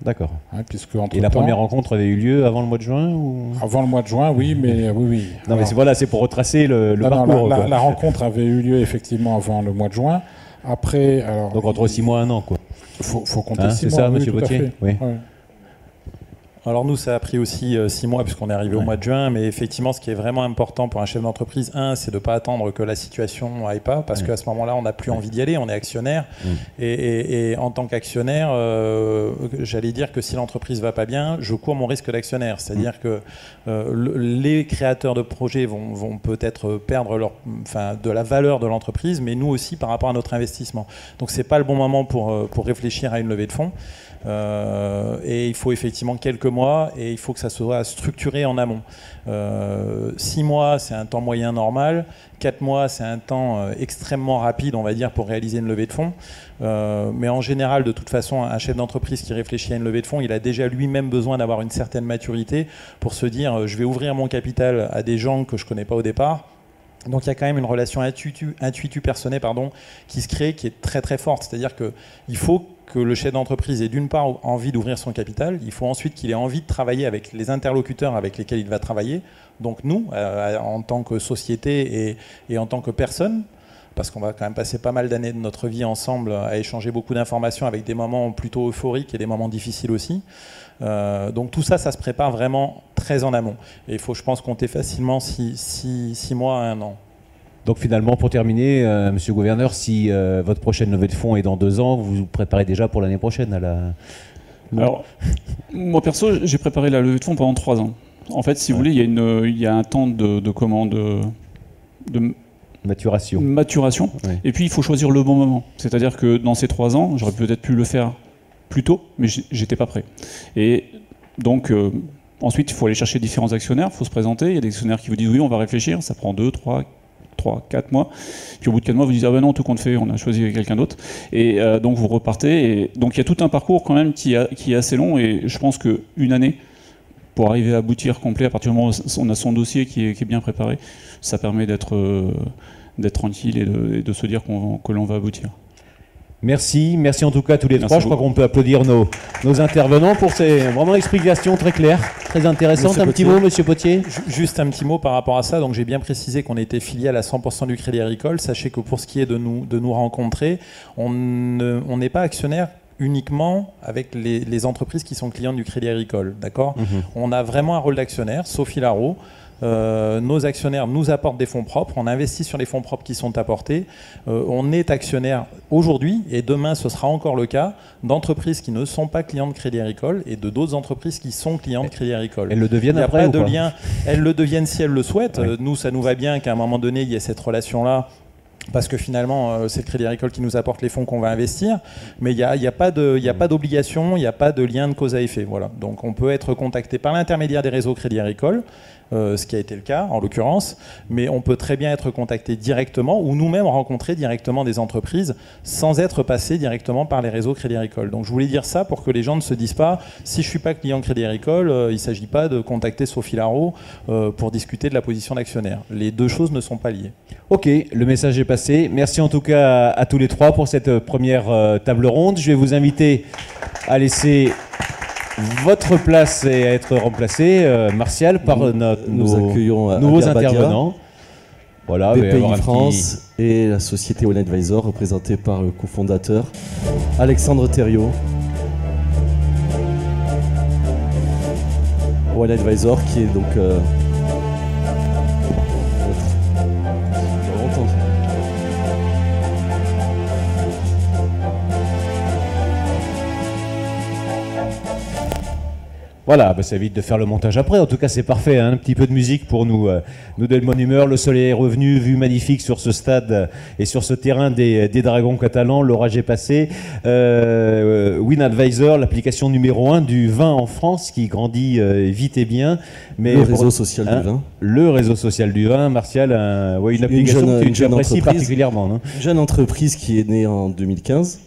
D'accord.
Hein, puisque
Et la première rencontre avait eu lieu avant le mois de juin ou...
Avant le mois de juin, oui, mais oui, oui.
Non, mais
Alors-
c'est- voilà, c'est pour retracer le, le
Non, non,
parcours.
la,
quoi.
la- la rencontre avait eu lieu effectivement avant le mois de juin. Après, alors,
Donc entre 6 mois et un an, quoi.
faut, faut compter
Hein,
six
c'est
mois.
ça,
oui,
monsieur
fait.
Oui.
Ouais.
Alors nous, ça a pris aussi euh, six mois puisqu'on est arrivé au mois de juin, mais effectivement, ce qui est vraiment important pour un chef d'entreprise, un, c'est de ne pas attendre que la situation aille pas, parce
Ouais.
qu'à ce moment-là, on n'a plus envie d'y aller, on est actionnaire,
Mm.
et, et- et en tant qu'actionnaire, euh, j'allais dire que si l'entreprise va pas bien, je cours mon risque d'actionnaire, c'est-à-dire que euh, le- les créateurs de projets vont, vont peut-être perdre leur, enfin, de la valeur de l'entreprise, mais nous aussi par rapport à notre investissement. Donc c'est pas le bon moment pour, pour réfléchir à une levée de fonds. Euh, et il faut effectivement quelques mois et il faut que ça soit structuré en amont. Euh, six mois, c'est un temps moyen normal. Quatre mois, c'est un temps euh, extrêmement rapide, on va dire, pour réaliser une levée de fonds. Mais en général, de toute façon, un chef d'entreprise qui réfléchit à une levée de fonds, il a déjà lui-même besoin d'avoir une certaine maturité pour se dire, je vais ouvrir mon capital à des gens que je connais pas au départ. Donc il y a quand même une relation intuitu, intuitu personnée pardon, qui se crée, qui est très très forte. C'est-à-dire qu'il faut que le chef d'entreprise ait d'une part envie d'ouvrir son capital, il faut ensuite qu'il ait envie de travailler avec les interlocuteurs avec lesquels il va travailler, donc nous, euh, en tant que société et, et en tant que personne, parce qu'on va quand même passer pas mal d'années de notre vie ensemble à échanger beaucoup d'informations avec des moments plutôt euphoriques et des moments difficiles aussi. Euh, donc tout ça, ça se prépare vraiment très en amont. Et il faut, je pense, compter facilement 6 mois à un an.
Donc finalement, pour terminer, euh, monsieur le gouverneur, si euh, votre prochaine levée de fonds est dans deux ans, vous vous préparez déjà pour l'année prochaine à la...
Alors, moi perso, j'ai préparé la levée de fonds pendant trois ans. En fait, si vous voulez, il y, a une- il y a un temps de, de commande, de, de
Maturation.
maturation.
Ouais.
Et puis, il faut choisir le bon moment. C'est-à-dire que dans ces trois ans, j'aurais peut-être pu le faire plus tôt, mais j'étais pas prêt. Et donc, euh, ensuite, il faut aller chercher différents actionnaires, il faut se présenter. Il y a des actionnaires qui vous disent oui, on va réfléchir, ça prend deux, trois, trois, quatre mois. Puis au bout de quatre mois, vous dites ah ben non, tout compte fait, on a choisi quelqu'un d'autre. Et euh, donc, vous repartez. Et donc, il y a tout un parcours quand même qui, est assez long. Et je pense qu'une année, pour arriver à aboutir complet, à partir du moment où on a son dossier qui est, bien préparé, ça permet d'être euh, tranquille et de, se dire que l'on va aboutir.
Merci, merci en tout cas à tous les
Merci
trois. Je crois qu'on peut applaudir nos, nos intervenants pour ces vraiment explications très claires, très intéressantes.
Monsieur
un petit mot, monsieur Potier
Ju- Juste un petit mot par rapport à ça. Donc j'ai bien précisé qu'on était filiale à 100% du Crédit Agricole. Sachez que pour ce qui est de nous, de nous rencontrer, on ne- on n'est pas actionnaire uniquement avec les, les entreprises qui sont clientes du Crédit Agricole. D'accord? On a vraiment un rôle d'actionnaire, Sophie Laro. Euh, nos actionnaires nous apportent des fonds propres, on investit sur les fonds propres qui sont apportés. Euh, on est actionnaire aujourd'hui et demain ce sera encore le cas d'entreprises qui ne sont pas clientes de Crédit Agricole et de d'autres entreprises qui sont clientes de Crédit Agricole.
Elles le deviennent après ou
de
pas
lien. Elles le deviennent si elles le souhaitent.
Oui.
Nous, ça nous va bien qu'à un moment donné, il y ait cette relation-là. Parce que finalement, euh, c'est le Crédit Agricole qui nous apporte les fonds qu'on va investir. Mais il n'y a, pas de- il y a pas d'obligation, il n'y a pas de lien de cause à effet. Voilà. Donc on peut être contacté par l'intermédiaire des réseaux Crédit Agricole. Euh, ce qui a été le cas en l'occurrence, mais on peut très bien être contacté directement ou nous-mêmes rencontrer directement des entreprises sans être passé directement par les réseaux Crédit Agricole. Donc je voulais dire ça pour que les gens ne se disent pas si je suis pas client Crédit Agricole, euh, il ne s'agit pas de contacter Sophie Laro euh, pour discuter de la position d'actionnaire. Les deux choses ne sont pas liées.
Ok, le message est passé. Merci en tout cas à, tous les trois pour cette première table ronde. Je vais vous inviter à laisser votre place et à être remplacé, euh, Martial, par
Nous-
notre,
nous
nos
accueillons euh,
nouveaux intervenants. Voilà,
BPI France et la société One Advisor représentée par le cofondateur Alexandre Thériault. One Advisor qui est donc euh,
Voilà, bah, ça évite de faire le montage après. En tout cas, c'est parfait. hein. Un petit peu de musique pour nous, euh, nous donner bonne humeur. Le soleil est revenu, vue magnifique sur ce stade euh, et sur ce terrain des, des Dragons catalans. L'orage est passé. Euh, euh, Win Advisor, l'application numéro 1 du vin en France qui grandit euh, vite et bien. Mais
le
pour-
réseau social
hein,
du vin.
Le réseau social du vin, Martial, un- ouais, une
Une
application
jeune-
que tu,
une
tu
jeune
apprécies
entreprise.
particulièrement. non
Une jeune entreprise qui est née en 2015,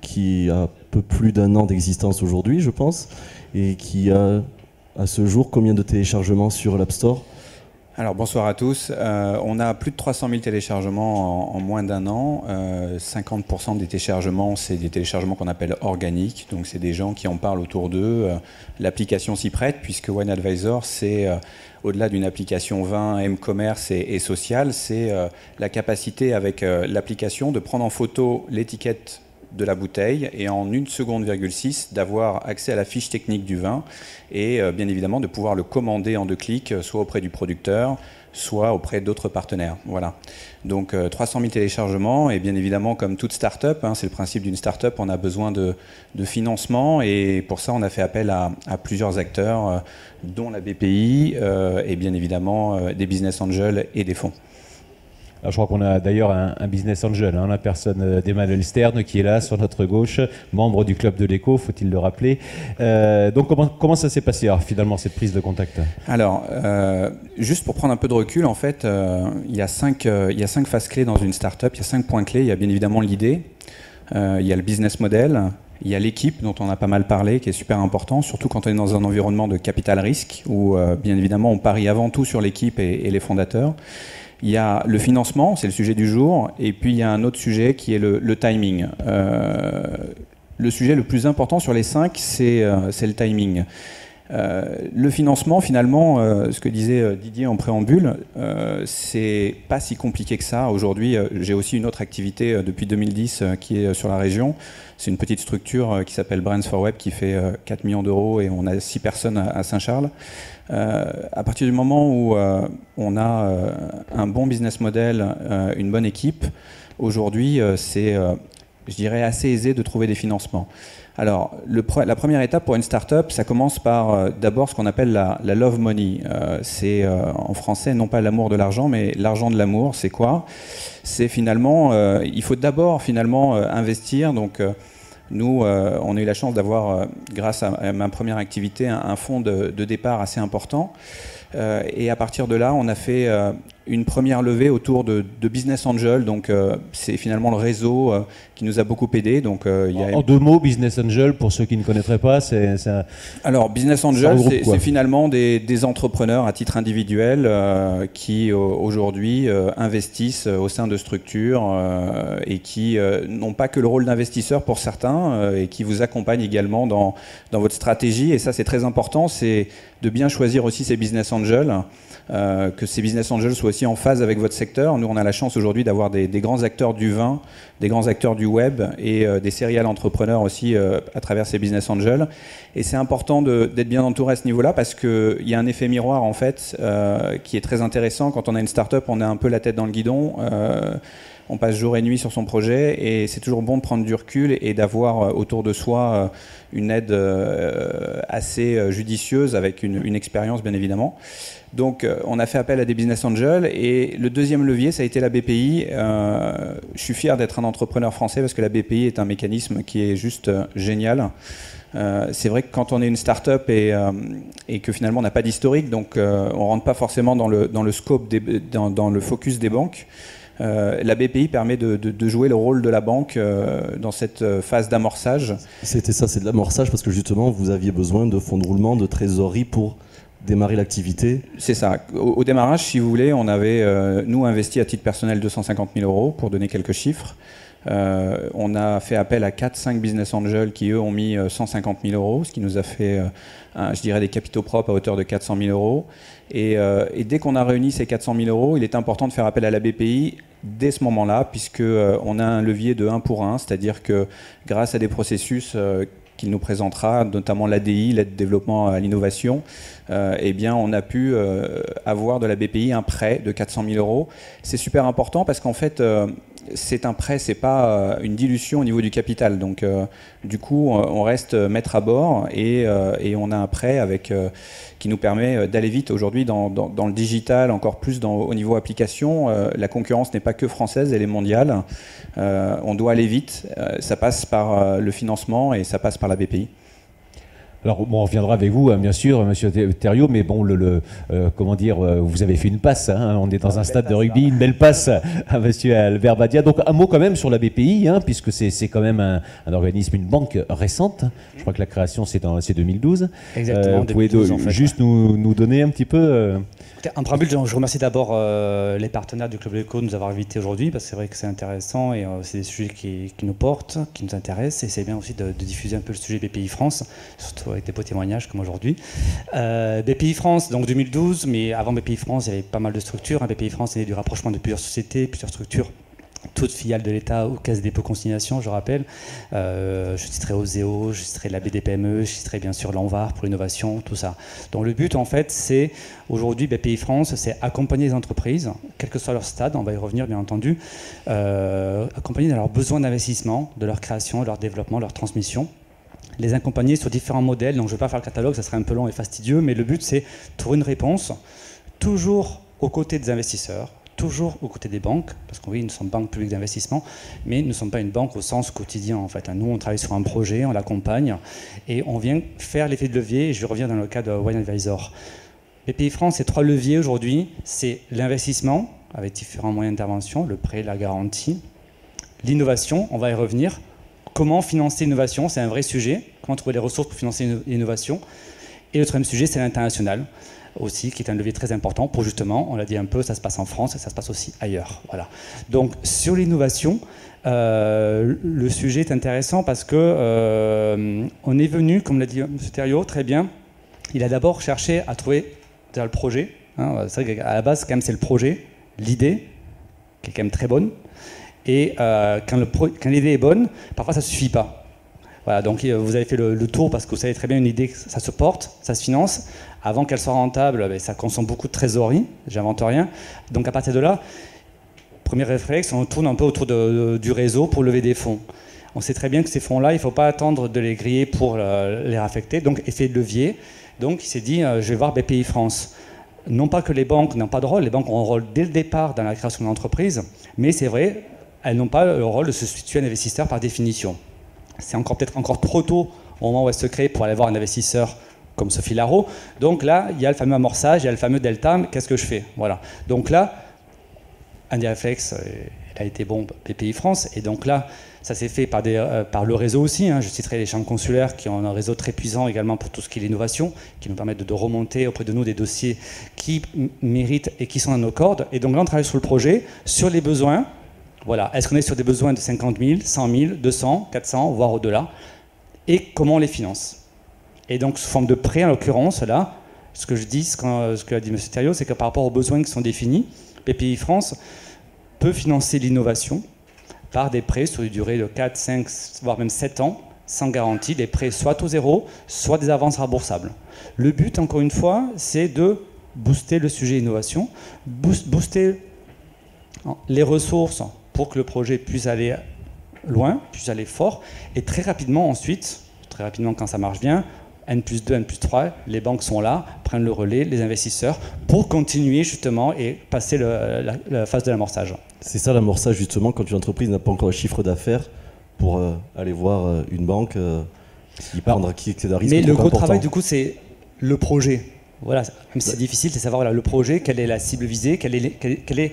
qui a un peu plus d'un an d'existence aujourd'hui, je pense, et qui a à ce jour combien de téléchargements sur l'App Store?
Alors bonsoir à tous. Euh, on a plus de 300 000 téléchargements en, moins d'un an. 50% des téléchargements, c'est des téléchargements qu'on appelle organiques. Donc c'est des gens qui en parlent autour d'eux. L'application s'y prête puisque OneAdvisor, c'est au-delà d'une application 20, M-commerce et, et social, c'est la capacité avec l'application de prendre en photo l'étiquette de la bouteille et en une seconde, 6 d'avoir accès à la fiche technique du vin et euh, bien évidemment de pouvoir le commander en deux clics, euh, soit auprès du producteur, soit auprès d'autres partenaires. Voilà. Donc 300 euh, 000 téléchargements et bien évidemment comme toute start-up, hein, c'est le principe d'une start-up, on a besoin de, financement et pour ça on a fait appel à, plusieurs acteurs, dont la BPI et bien évidemment des business angels et des fonds
je crois qu'on a d'ailleurs un, business angel, hein, la personne euh, d'Emmanuel Stern qui est là sur notre gauche, membre du club de l'écho, faut-il le rappeler. Euh, donc comment, ça s'est passé finalement cette prise de contact?
Alors, euh, juste pour prendre un peu de recul, en fait, il, y a cinq, il phases clés dans une startup, il y a cinq points clés. Il y a bien évidemment l'idée, il y a le business model, il y a l'équipe dont on a pas mal parlé, qui est super important, surtout quand on est dans un environnement de capital risque, où bien évidemment on parie avant tout sur l'équipe et les fondateurs. Il y a le financement, c'est le sujet du jour, et puis il y a un autre sujet qui est le, timing. Euh, le sujet le plus important sur les cinq, c'est euh, le timing. Euh, le financement, finalement, ce que disait Didier en préambule, c'est pas si compliqué que ça. Aujourd'hui, j'ai aussi une autre activité depuis 2010 qui est sur la région. C'est une petite structure qui s'appelle Brands for Web qui fait 4 millions d'euros et on a 6 personnes à Saint-Charles. Euh, à partir du moment où euh, on a euh, un bon business model, une bonne équipe, aujourd'hui, c'est, je dirais, assez aisé de trouver des financements. Alors, la première étape pour une start-up, ça commence par d'abord ce qu'on appelle la, love money. c'est en français non pas l'amour de l'argent, mais l'argent de l'amour. C'est quoi? C'est finalement, il faut d'abord finalement investir. Donc, nous, euh, on a eu la chance d'avoir, euh, grâce à, ma première activité, un, fonds de, départ assez important. Euh, et à partir de là, on a fait une première levée autour de, Business Angel. Donc, c'est finalement le réseau qui nous a beaucoup aidé. Donc,
il y a... En deux mots, Business Angel, pour ceux qui ne connaîtraient pas, c'est.
Alors, Business Angel, c'est finalement des, entrepreneurs à titre individuel qui aujourd'hui investissent au sein de structures et qui n'ont pas que le rôle d'investisseur pour certains et qui vous accompagnent également dans, dans votre stratégie. Et ça, c'est très important. C'est de bien choisir aussi ces business angels, euh, que ces business angels soient aussi en phase avec votre secteur. Nous, on a la chance aujourd'hui d'avoir des, grands acteurs du vin, des grands acteurs du web et euh, des serial entrepreneurs aussi euh, à travers ces business angels. Et c'est important d'être bien entouré à ce niveau-là parce qu'il y a un effet miroir en fait qui est très intéressant. Quand on a une start-up, on a un peu la tête dans le guidon on passe jour et nuit sur son projet et c'est toujours bon de prendre du recul et d'avoir autour de soi une aide euh, assez euh, judicieuse avec une, expérience bien évidemment. Donc euh, on a fait appel à des business angels et le deuxième levier ça a été la BPI. je suis fier d'être un entrepreneur français parce que la BPI est un mécanisme qui est juste génial. c'est vrai que quand on est une start-up et, que finalement on n'a pas d'historique, donc on rentre pas forcément dans le, scope, dans, le focus des banques. Euh, la BPI permet de, jouer le rôle de la banque euh, dans cette euh, phase d'amorçage.
C'était ça, c'est de l'amorçage parce que justement vous aviez besoin de fonds de roulement, de trésorerie pour démarrer l'activité
C'est ça. Au, démarrage, si vous voulez, on avait, nous, investi à titre personnel 250 000 euros, pour donner quelques chiffres. On a fait appel à 4-5 business angels qui, eux, ont mis 150 000 euros, ce qui nous a fait, je dirais, des capitaux propres à hauteur de 400 000 euros. Euh, et, dès qu'on a réuni ces 400 000 euros, il est important de faire appel à la BPI dès ce moment-là, puisqu'on euh, on a un levier de 1 pour 1, c'est-à-dire que grâce à des processus euh, qu'il nous présentera, notamment l'ADI, l'aide développement à l'innovation, eh bien, on a pu avoir de la BPI un prêt de 400 000 euros. C'est super important parce qu'en fait, c'est un prêt, c'est pas euh, une dilution au niveau du capital. Donc, euh, du coup, on reste maître à bord et, euh, on a un prêt avec, qui nous permet d'aller vite aujourd'hui dans, le digital, encore plus au niveau application. la concurrence n'est pas que française, elle est mondiale. on doit aller vite. ça passe par le financement et ça passe par la BPI.
Alors, bon, on reviendra avec vous, hein, bien sûr, Monsieur Thériault, mais bon, le, euh, comment dire, euh, vous avez fait une passe. Hein, on est dans un stade de rugby, une belle passe à Monsieur Albert Badia. Donc, un mot quand même sur la BPI, hein, puisque c'est quand même un, organisme, une banque récente. Je crois que la création c'est en 2012.
Exactement.
Euh, vous pouvez juste nous, nous, donner un petit peu.
En préambule, je remercie d'abord euh, les partenaires du Club Éco de nous avoir invités aujourd'hui, parce que c'est vrai que c'est intéressant et euh, c'est des sujets qui, nous portent, qui nous intéressent, et c'est bien aussi de, diffuser un peu le sujet BPI France, surtout avec des beaux témoignages comme aujourd'hui. Euh, BPI France, donc 2012, mais avant BPI France, il y avait pas mal de structures. Hein. BPI France est né du rapprochement de plusieurs sociétés, plusieurs structures toutes filiales de l'État ou caisse dépôt consignation, je rappelle. Euh, je citerai Oseo, je citerai la BDPME, je citerai bien sûr l'Anvar pour l'innovation, tout ça. Donc le but en fait, c'est aujourd'hui BPI France, c'est accompagner les entreprises, quel que soit leur stade, on va y revenir bien entendu, euh, accompagner dans leurs besoins d'investissement, de leur création, de leur développement, de leur transmission les accompagner sur différents modèles. Donc je ne vais pas faire le catalogue, ça serait un peu long et fastidieux, mais le but c'est trouver une réponse toujours aux côtés des investisseurs, toujours aux côtés des banques, parce que oui, nous sommes banque publique d'investissement, mais nous ne sommes pas une banque au sens quotidien en fait. Nous, on travaille sur un projet, on l'accompagne, et on vient faire l'effet de levier, et je reviens dans le cas de Wine Advisor. BPI France, c'est trois leviers aujourd'hui, c'est l'investissement, avec différents moyens d'intervention, le prêt, la garantie, l'innovation, on va y revenir, comment financer l'innovation, c'est un vrai sujet, comment trouver les ressources pour financer l'innovation, et le troisième sujet, c'est l'international aussi, qui est un levier très important pour justement, on l'a dit un peu, ça se passe en France et ça se passe aussi ailleurs. Donc sur l'innovation, euh, le sujet est intéressant parce que euh, on est venu, comme l'a dit M. Thériault, très bien, il a d'abord cherché à trouver le projet. Hein, c'est vrai qu'à la base, quand même, c'est le projet, l'idée, qui est quand même très bonne. Et euh, quand l'idée est bonne, parfois ça ne suffit pas. Voilà, donc vous avez fait le, tour parce que vous savez très bien une idée, ça se porte, ça se finance avant qu'elle soit rentable, ben, ça consomme beaucoup de trésorerie, j'invente rien. Donc à partir de là, premier réflexe, on tourne un peu autour du réseau pour lever des fonds. On sait très bien que ces fonds-là, il ne faut pas attendre de les griller pour euh, les affecter, donc effet de levier. Donc il s'est dit, euh, je vais voir BPI France. Non pas que les banques n'ont pas de rôle, les banques ont un rôle dès le départ dans la création d'entreprise, mais c'est vrai, elles n'ont pas le rôle de se situer un investisseur par définition. C'est encore peut-être encore trop tôt au moment où elles se créent pour aller voir un investisseur comme Sophie Laro. Donc là, il y a le fameux amorçage, il y a le fameux delta, qu'est-ce que je fais? Voilà. Donc là, un des réflexes, euh, il a été bon PPI France, et donc là, ça s'est fait par, euh, le réseau aussi. Hein. Je citerai les chambres consulaires qui ont un réseau très puissant également pour tout ce qui est l'innovation, qui nous permettent de, remonter auprès de nous des dossiers qui méritent et qui sont dans nos cordes. Et donc là, on travaille sur le projet, sur les besoins. Voilà. Est-ce qu'on est sur des besoins de 50 000, 100 000, 200, 400, voire au-delà? Et comment on les finance? Et donc, sous forme de prêt, en l'occurrence, là, ce que je dis, ce que, a dit M. Thériault, c'est que par rapport aux besoins qui sont définis, BPI France peut financer l'innovation par des prêts sur une durée de 4, 5, voire même 7 ans, sans garantie, des prêts soit au zéro, soit des avances remboursables. Le but, encore une fois, c'est de booster le sujet innovation, booster les ressources pour que le projet puisse aller loin, puisse aller fort, et très rapidement ensuite, très rapidement quand ça marche bien, N plus 2, N plus 3, les banques sont là, prennent le relais, les investisseurs, pour continuer justement et passer la, phase de l'amorçage.
C'est ça l'amorçage justement quand une entreprise n'a pas encore le chiffre d'affaires pour euh, aller voir euh, une banque euh, qui prendra qui risque
Mais le gros travail du coup c'est le projet. Voilà, même si c'est difficile, c'est savoir le projet, quelle est la cible visée, quelle est, quelle est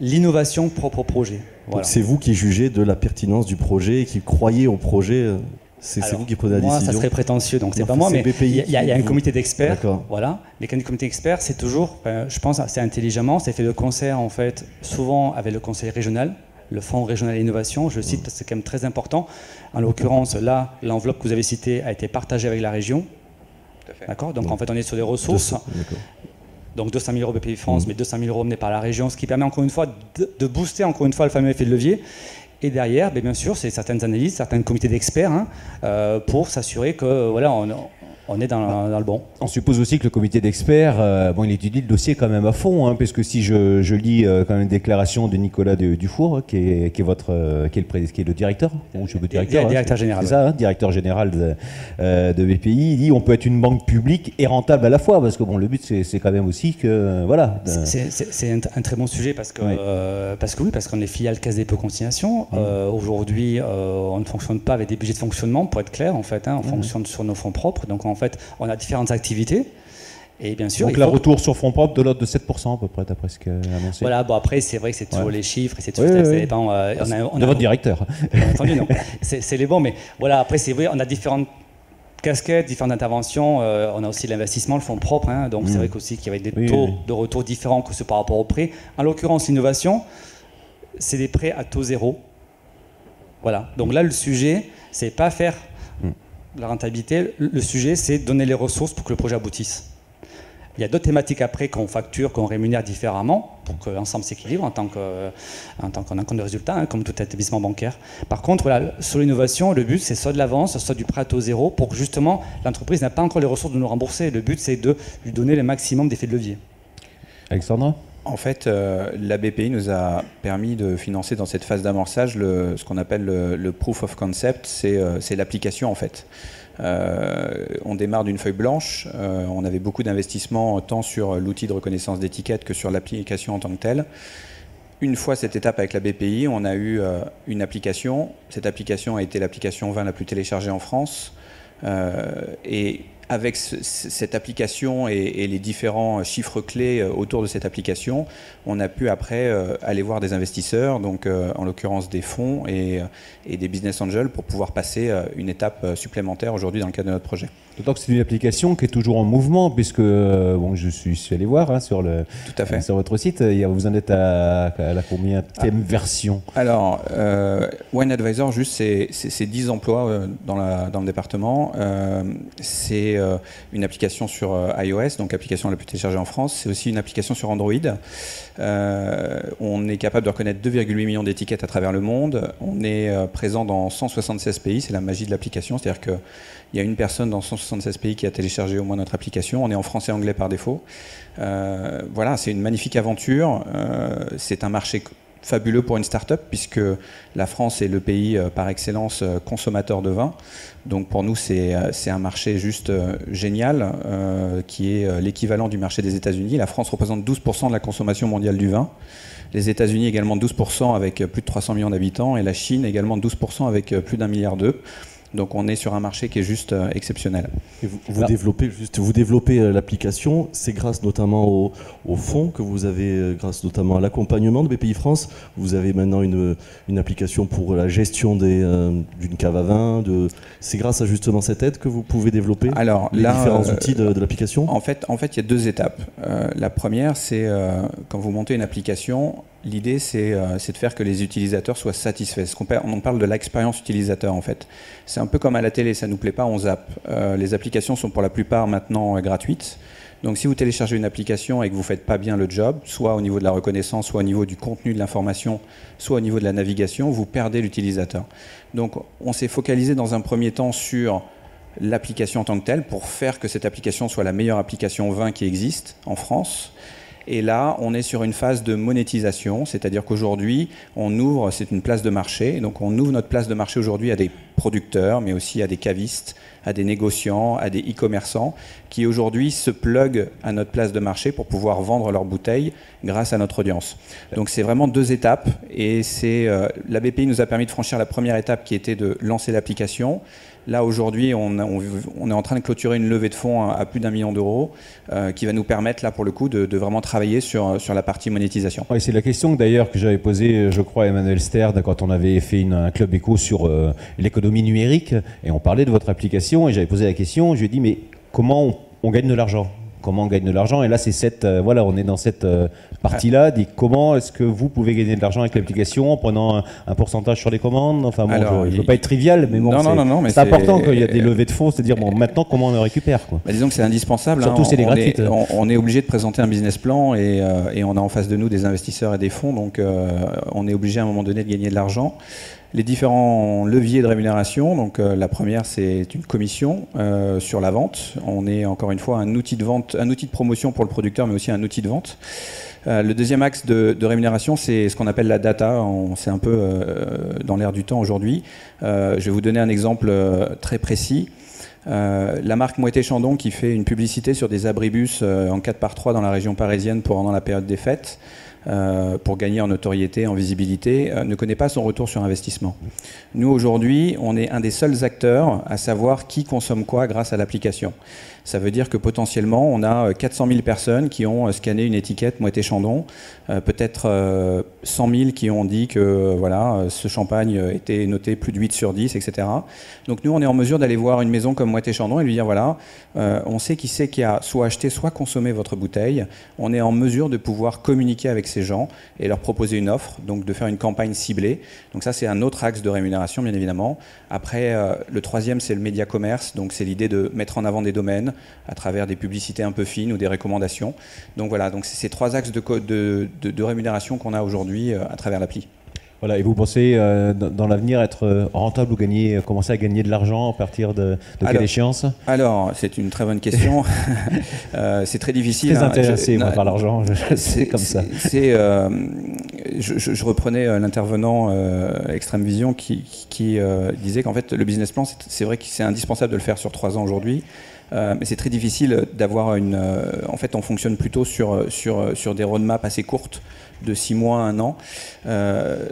l'innovation propre au projet.
C'est vous qui jugez de la pertinence du projet et qui croyez au projet c'est vous qui prenez la
moi,
décision.
ça serait prétentieux, donc c'est pas moi, mais il y, a un comité d'experts. Voilà. Les comités d'experts, c'est toujours, je pense, assez intelligemment, c'est fait de concert en fait, souvent avec le conseil régional, le fonds régional d'innovation. Je cite parce que c'est quand même très important. En l'occurrence, là, l'enveloppe que vous avez citée a été partagée avec la région. D'accord. Donc en fait, on est sur des ressources. Donc 200 000 euros BPI France, mmh. mais 200 000 euros menés par la région, ce qui permet encore une fois de, de booster encore une fois le fameux effet de levier. Et derrière, ben, bien sûr, c'est certaines analyses, certains comités d'experts hein, euh, pour s'assurer que voilà, on, on est dans, le bon.
On suppose aussi que le comité d'experts, euh, bon, il étudie le dossier quand même à fond, hein, puisque si je, je lis euh, quand même une déclaration de Nicolas Dufour, qui est, qui est votre, euh, qui est le, qui est le directeur,
ou je directeur, hein, directeur général,
c'est ça, hein, directeur général de, de, BPI, il dit on peut être une banque publique et rentable à la fois, parce que bon, le but c'est quand même aussi que voilà.
C'est un, très bon sujet parce que oui. parce que oui, parce qu'on est filiale Caisse dépôt consignation. Mmh. Aujourd'hui, on ne fonctionne pas avec des budgets de fonctionnement, pour être clair en fait, on mmh. fonctionne sur nos fonds propres, donc fait, on a différentes activités. Et bien sûr.
Donc, le retour sur fonds propres de l'ordre de 7% à peu près, d'après ce qu'a annoncé.
Voilà, bon, après, c'est vrai que c'est toujours les chiffres et c'est ça dépend,
euh, on a, on de votre directeur.
Bien entendu, non. (laughs) C'est les bons, mais voilà, après, c'est vrai, on a différentes casquettes, différentes interventions. Euh, on a aussi l'investissement, le fonds propre. hein. donc
Mm.
c'est vrai qu'aussi qu'il y avait des
Oui,
taux de retour différents que ceux par rapport aux prêts. En l'occurrence, l'innovation, c'est des prêts à taux zéro. Voilà. Donc là, le sujet, c'est pas faire
Mm.
La rentabilité. Le sujet, c'est donner les ressources pour que le projet aboutisse. Il y a d'autres thématiques après qu'on facture, qu'on rémunère différemment pour que l'ensemble s'équilibre en tant qu'on a un compte de résultat, hein, comme tout établissement bancaire. Par contre, voilà, sur l'innovation, le but c'est soit de l'avance, soit du prêt à taux zéro pour que justement l'entreprise n'a pas encore les ressources de nous rembourser. Le but c'est de lui donner le maximum d'effet de levier.
Alexandra?
En fait, euh, la BPI nous a permis de financer dans cette phase d'amorçage ce qu'on appelle le, proof of concept, c'est euh, l'application en fait. Euh, on démarre d'une feuille blanche, on avait beaucoup d'investissements tant sur l'outil de reconnaissance d'étiquette que sur l'application en tant que telle. Une fois cette étape avec la BPI, on a eu une application. Cette application a été l'application 20 la plus téléchargée en France. Et avec cette application et, les différents chiffres clés euh, autour de cette application, on a pu après euh, aller voir des investisseurs, donc euh, en l'occurrence des fonds et, des business angels pour pouvoir passer une étape supplémentaire aujourd'hui dans le cadre de notre projet.
D'autant que c'est une application qui est toujours en mouvement, puisque euh, bon, je suis, je suis allé voir hein, sur, le,
Tout à fait.
sur votre site, a- vous en êtes à, à la combien thème version
Alors, euh, Wine Advisor, juste, c'est c'est- c'est 10 emplois euh, dans, la, dans le département. Euh, c'est euh, une application sur euh, iOS, donc l'application la plus téléchargée en France. C'est aussi une application sur Android. Euh, on est capable de reconnaître 2,8 millions d'étiquettes à travers le monde. On est euh, présent dans 176 pays. C'est la magie de l'application. C'est-à-dire qu'il y a une personne dans 176 pays qui a téléchargé au moins notre application. On est en français et anglais par défaut. Euh, voilà, c'est une magnifique aventure. Euh, c'est un marché fabuleux pour une start-up puisque la France est le pays euh, par excellence consommateur de vin. Donc pour nous, c'est un marché juste génial qui est l'équivalent du marché des États-Unis. La France représente 12% de la consommation mondiale du vin. Les États-Unis également 12% avec plus de 300 millions d'habitants et la Chine également 12% avec plus d'un milliard d'eux. Donc on est sur un marché qui est juste euh, exceptionnel.
Et vous, vous développez juste, vous développez euh, l'application. C'est grâce notamment au, au fonds que vous avez, euh, grâce notamment à l'accompagnement de BPI France. Vous avez maintenant une, une application pour la gestion euh, d'une cave à vin. De, c'est grâce à justement cette aide que vous pouvez développer
Alors
les
là,
différents
euh,
outils de, de l'application?
En fait, en fait, il y a deux étapes. Euh, la première, c'est euh, quand vous montez une application, l'idée c'est euh, c'est de faire que les utilisateurs soient satisfaits. On parle de l'expérience utilisateur en fait. C'est un peu comme à la télé, ça nous plaît pas, on zappe. Euh, les applications sont pour la plupart maintenant euh, gratuites. Donc si vous téléchargez une application et que vous faites pas bien le job, soit au niveau de la reconnaissance, soit au niveau du contenu de l'information, soit au niveau de la navigation, vous perdez l'utilisateur. Donc on s'est focalisé dans un premier temps sur l'application en tant que telle pour faire que cette application soit la meilleure application 20 qui existe en France. Et là, on est sur une phase de monétisation, c'est-à-dire qu'aujourd'hui, on ouvre, c'est une place de marché, donc on ouvre notre place de marché aujourd'hui à des producteurs, mais aussi à des cavistes, à des négociants, à des e-commerçants, qui aujourd'hui se pluguent à notre place de marché pour pouvoir vendre leurs bouteilles grâce à notre audience. Donc c'est vraiment deux étapes, et c'est euh, la BPI nous a permis de franchir la première étape qui était de lancer l'application. Là, aujourd'hui, on, est en train de clôturer une levée de fonds à, plus d'un million d'euros euh, qui va nous permettre, là, pour le coup, de, vraiment travailler sur, la partie monétisation.
C'est la question que, d'ailleurs que j'avais posée, je crois, à Emmanuel Sterd quand on avait fait un club éco sur euh, l'économie numérique et on parlait de votre application et j'avais posé la question. Je lui ai dit mais comment on gagne de l'argent? Comment on gagne de l'argent Et là, c'est cette euh, voilà, on est dans cette euh, partie-là. Dit comment est-ce que vous pouvez gagner de l'argent avec l'application en prenant un, un pourcentage sur les commandes? Enfin bon,
Alors,
je, je veux pas être trivial, mais bon, c'est c'est
c'est-
important qu'il y a des levées de fonds, c'est-à-dire bon, maintenant comment on le récupère quoi?
Bah, disons que c'est indispensable.
Surtout,
hein.
c'est des
on,
gratuites.
est, on, on est obligé de présenter un business plan et, euh, et on a en face de nous des investisseurs et des fonds, donc euh, on est obligé à un moment donné de gagner de l'argent. Les différents leviers de rémunération, donc euh, la première c'est une commission euh, sur la vente. On est encore une fois un outil de vente, un outil de promotion pour le producteur, mais aussi un outil de vente. Euh, le deuxième axe de, rémunération, c'est ce qu'on appelle la data. C'est un peu dans l'air du temps aujourd'hui. Je vais vous donner un exemple très précis. La marque Moët Chandon qui fait une publicité sur des abribus en 4 par 3 dans la région parisienne pendant la période des fêtes. Euh, pour gagner en notoriété, en visibilité, euh, ne connaît pas son retour sur investissement. Nous, aujourd'hui, on est un des seuls acteurs à savoir qui consomme quoi grâce à l'application. Ça veut dire que potentiellement, on a 400 000 personnes qui ont scanné une étiquette Moët Chandon, peut-être 100 000 qui ont dit que voilà, ce champagne était noté plus de 8 sur 10, etc. Donc nous, on est en mesure d'aller voir une maison comme Moët Chandon et lui dire voilà, on sait qui c'est qui a soit acheté, soit consommé votre bouteille. On est en mesure de pouvoir communiquer avec ces gens et leur proposer une offre, donc de faire une campagne ciblée. Donc ça, c'est un autre axe de rémunération, bien évidemment. Après, le troisième, c'est le média commerce, donc c'est l'idée de mettre en avant des domaines à travers des publicités un peu fines ou des recommandations. Donc voilà, donc c'est ces trois axes de, de, de rémunération qu'on a aujourd'hui à travers l'appli.
Voilà, et vous pensez euh, dans l'avenir être euh, rentable ou gagner, euh, commencer à gagner de l'argent à partir de, de quelle échéance?
Alors, c'est une très bonne question. (laughs) c'est très difficile.
Très hein. intéressé moi, par l'argent, c'est comme ça.
C'est, je, je, reprenais l'intervenant Extreme Vision qui, qui disait qu'en fait, le business plan, c'est vrai que c'est indispensable de le faire sur trois ans aujourd'hui. Mais c'est très difficile d'avoir une. en fait, on fonctionne plutôt sur, sur, sur des roadmaps assez courtes de 6 mois à 1 an. Euh,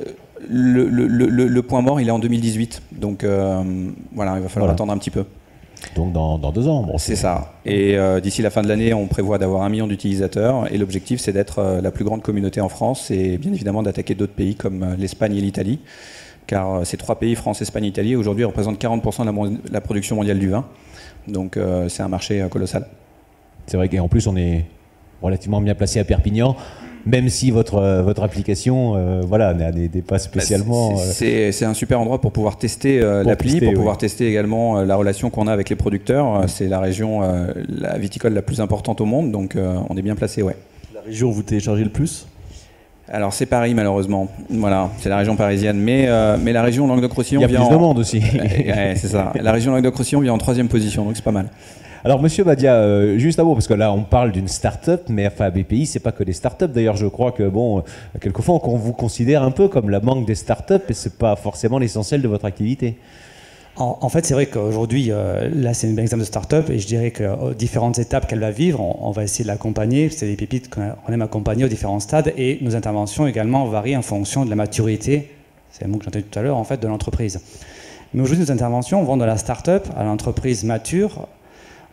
le, le, le, point mort, il est en 2018. Donc euh, voilà, il va falloir attendre un petit peu.
Donc dans, dans deux ans.
Bon, c'est ça. Et euh, d'ici la fin de l'année, on prévoit d'avoir un million d'utilisateurs. Et l'objectif, c'est d'être la plus grande communauté en France et bien évidemment d'attaquer d'autres pays comme l'Espagne et l'Italie. Car ces trois pays, France, Espagne, Italie, aujourd'hui représentent 40% de la, la, production mondiale du vin. Donc c'est un marché colossal.
C'est vrai qu'en plus, on est relativement bien placé à Perpignan même si votre, euh, votre application euh, voilà, n'est pas spécialement.
Bah, euh, c'est un super endroit pour pouvoir tester l'appli, pour pouvoir tester également la relation qu'on a avec les producteurs. C'est la région la viticole la plus importante au monde, donc on est bien placé. Ouais.
La région où vous téléchargez le plus?
Alors c'est Paris malheureusement, voilà, c'est la région parisienne, mais, mais la région Languedoc-Roussillon
vient. Il y a plus de monde aussi. (laughs)
c'est ça. La région Languedoc-Roussillon vient en troisième position, donc c'est pas mal.
Alors, Monsieur Badia, euh, juste à vous, parce que là, on parle d'une start-up, mais enfin, BPI, c'est pas que des start-up. D'ailleurs, je crois que, bon, euh, quelquefois, on vous considère un peu comme la manque des start-up, et c'est pas forcément l'essentiel de votre activité.
En, fait, c'est vrai qu'aujourd'hui, euh, là, c'est un exemple de start-up, et je dirais que différentes étapes qu'elle va vivre, on, va essayer de l'accompagner. C'est des pépites qu'on aime accompagner aux différents stades, et nos interventions également varient en fonction de la maturité, c'est un mot que j'ai entendu tout à l'heure, en fait, de l'entreprise. Mais aujourd'hui, nos interventions vont de la start-up à l'entreprise mature,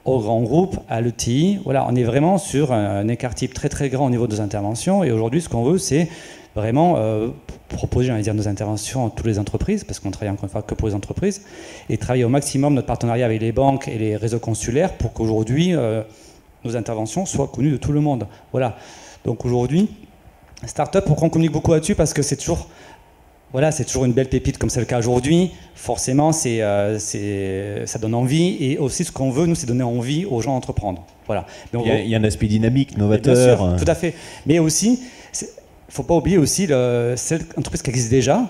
au grand groupe, à l'ETI. Voilà, on est vraiment sur un, écart type très très grand au niveau de nos interventions. Et aujourd'hui, ce qu'on veut, c'est vraiment euh, proposer, j'allais dire, nos interventions à toutes les entreprises, parce qu'on travaille encore une fois que pour les entreprises, et travailler au maximum notre partenariat avec les banques et les réseaux consulaires pour qu'aujourd'hui, euh, nos interventions soient connues de tout le monde. Voilà. Donc aujourd'hui, Startup, pourquoi on communique beaucoup là-dessus Parce que c'est toujours voilà, c'est toujours une belle pépite comme c'est le cas aujourd'hui. Forcément, euh, c'est, ça donne envie. Et aussi, ce qu'on veut, nous, c'est donner envie aux gens d'entreprendre. Voilà.
il, y a, un aspect dynamique, novateur.
tout à fait. Mais aussi, ne faut pas oublier aussi le, celles entreprises qui existent déjà,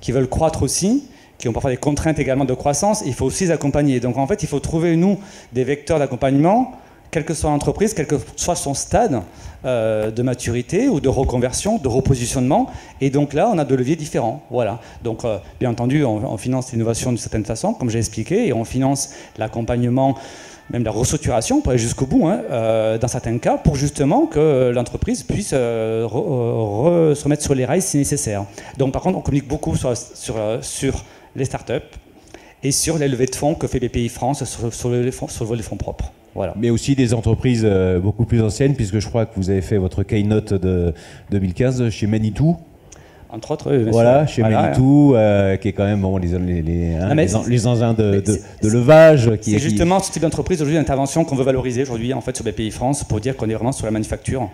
qui veulent croître aussi, qui ont parfois des contraintes également de croissance. Il faut aussi les accompagner. Donc, en fait, il faut trouver, nous, des vecteurs d'accompagnement quelle que soit l'entreprise, quel que soit son stade euh, de maturité ou de reconversion, de repositionnement. Et donc là, on a deux leviers différents. Voilà. Donc, euh, bien entendu, on, finance l'innovation d'une certaine façon, comme j'ai expliqué, et on finance l'accompagnement, même la restructuration, pour aller jusqu'au bout, hein, euh, dans certains cas, pour justement que l'entreprise puisse se remettre sur les rails si nécessaire. Donc, par contre, on communique beaucoup sur, les startups et sur les levées de fonds que fait BPI France sur, sur, le, sur le vol des fonds propres.
Mais aussi des entreprises euh, beaucoup plus anciennes, puisque je crois que vous avez fait votre keynote de 2015 chez Manitou.
Entre autres, oui,
Voilà, chez Manitou, euh, qui est quand même bon, les, les, les, hein, les, engins de, de, levage.
C'est justement ce type d'entreprise aujourd'hui d'intervention qu'on veut valoriser aujourd'hui en fait sur BPI France pour dire qu'on est vraiment sur la manufacture,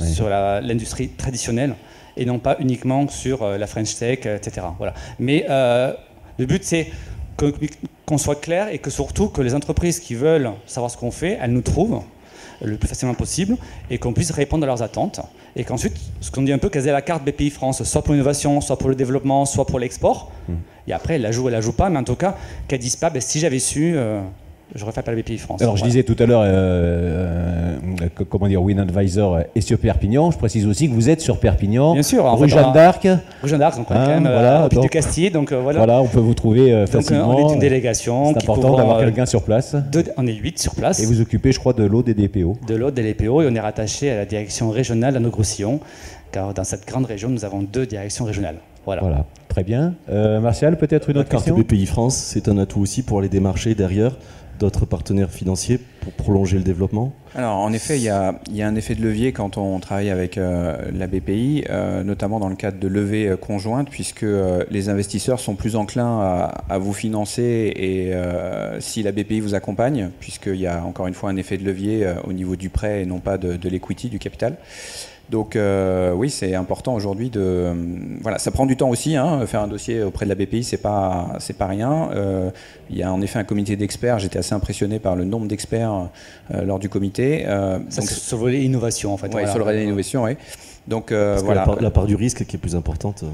sur l'industrie traditionnelle et non pas uniquement sur euh, la French Tech, etc. Voilà. Mais le but c'est qu'on soit clair et que surtout que les entreprises qui veulent savoir ce qu'on fait, elles nous trouvent le plus facilement possible et qu'on puisse répondre à leurs attentes. Et qu'ensuite, ce qu'on dit un peu, qu'elles aient la carte BPI France, soit pour l'innovation, soit pour le développement, soit pour l'export. Hmm. Et après, elle la joue, elle la joue pas, mais en tout cas, qu'elles disent pas, ben, si j'avais su, euh, fait appel à BPI France.
Alors, je disais tout à l'heure, euh, comment dire, Win Advisor est sur Perpignan. Je précise aussi que vous êtes sur Perpignan,
Bien sûr, en
rue Jeanne d'Arc.
Rue Jeanne d'Arc, donc on est
Hein,
quand même
voilà,
euh,
donc-
du Castille, donc euh, voilà.
Voilà, on peut vous trouver euh,
Donc, euh,
facilement.
on est une délégation
C'est important d'avoir
euh,
quelqu'un sur place.
deux- on est 8 sur place.
Et vous occupez, je crois, de l'eau des DPO.
de l'autre, des LPO, et on est rattaché à la direction régionale à roussillon car dans cette grande région, nous avons deux directions régionales. Voilà.
Voilà, très bien. Euh, Martial, peut-être une
La
autre
carte
question?
BPI France, c'est un atout aussi pour aller démarcher derrière d'autres partenaires financiers pour prolonger le développement
Alors, en effet, il y a, un effet de levier quand on travaille avec euh, la BPI, euh, notamment dans le cadre de levée euh, conjointe, puisque les investisseurs sont plus enclins à, vous financer et si la BPI vous accompagne, puisqu'il y a encore une fois un effet de levier au niveau du prêt et non pas de, de l'equity, du capital. Donc euh, oui, c'est important aujourd'hui de voilà, ça prend du temps aussi. Hein, faire un dossier auprès de la BPI, c'est pas c'est pas rien. Euh, il y a en effet un comité d'experts. J'étais assez impressionné par le nombre d'experts euh, lors du comité. Euh,
Ça,
donc,
sur le volet innovation, en fait.
ouais,
voilà.
sur le relais d'innovation, oui. Donc euh,
Parce que
voilà.
la, part, la part du risque qui est plus importante.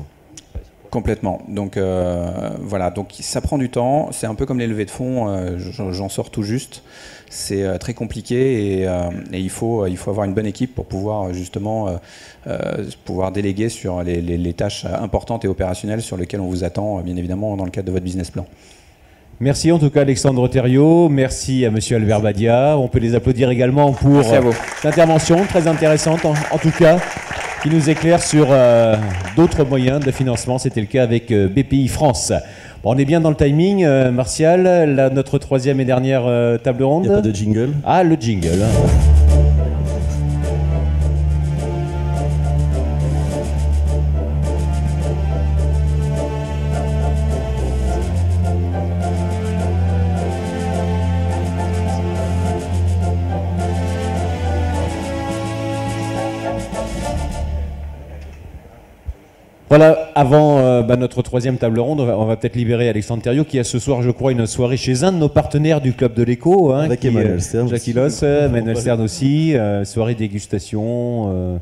Complètement. Donc euh, voilà, donc ça prend du temps. C'est un peu comme les levées de fonds. euh, j'en sors tout juste. C'est euh, très compliqué et, et il faut il faut avoir une bonne équipe pour pouvoir justement pouvoir déléguer sur les, les- les tâches importantes et opérationnelles sur lesquelles on vous attend, bien évidemment, dans le cadre de votre business plan.
Merci en tout cas Alexandre Thériault, merci à Monsieur Albert Badia. On peut les applaudir également pour
Merci à vous.
euh, cette intervention très intéressante en, en tout cas, qui nous éclaire sur euh, d'autres moyens de financement. C'était le cas avec euh, BPI France. Bon, on est bien dans le timing, euh, Martial. Notre troisième et dernière table ronde.
Il n'y a pas de jingle?
Ah, le jingle. Voilà, avant euh, bah, notre troisième table ronde, on va, on va peut-être libérer Alexandre Thériault qui a ce soir, je crois, une soirée chez un de nos partenaires du club de l'écho. Hein,
Avec
qui,
Emmanuel
euh,
Stern
Jackie
aussi.
Loss, euh, Emmanuel Stern aussi, euh, soirée dégustation euh,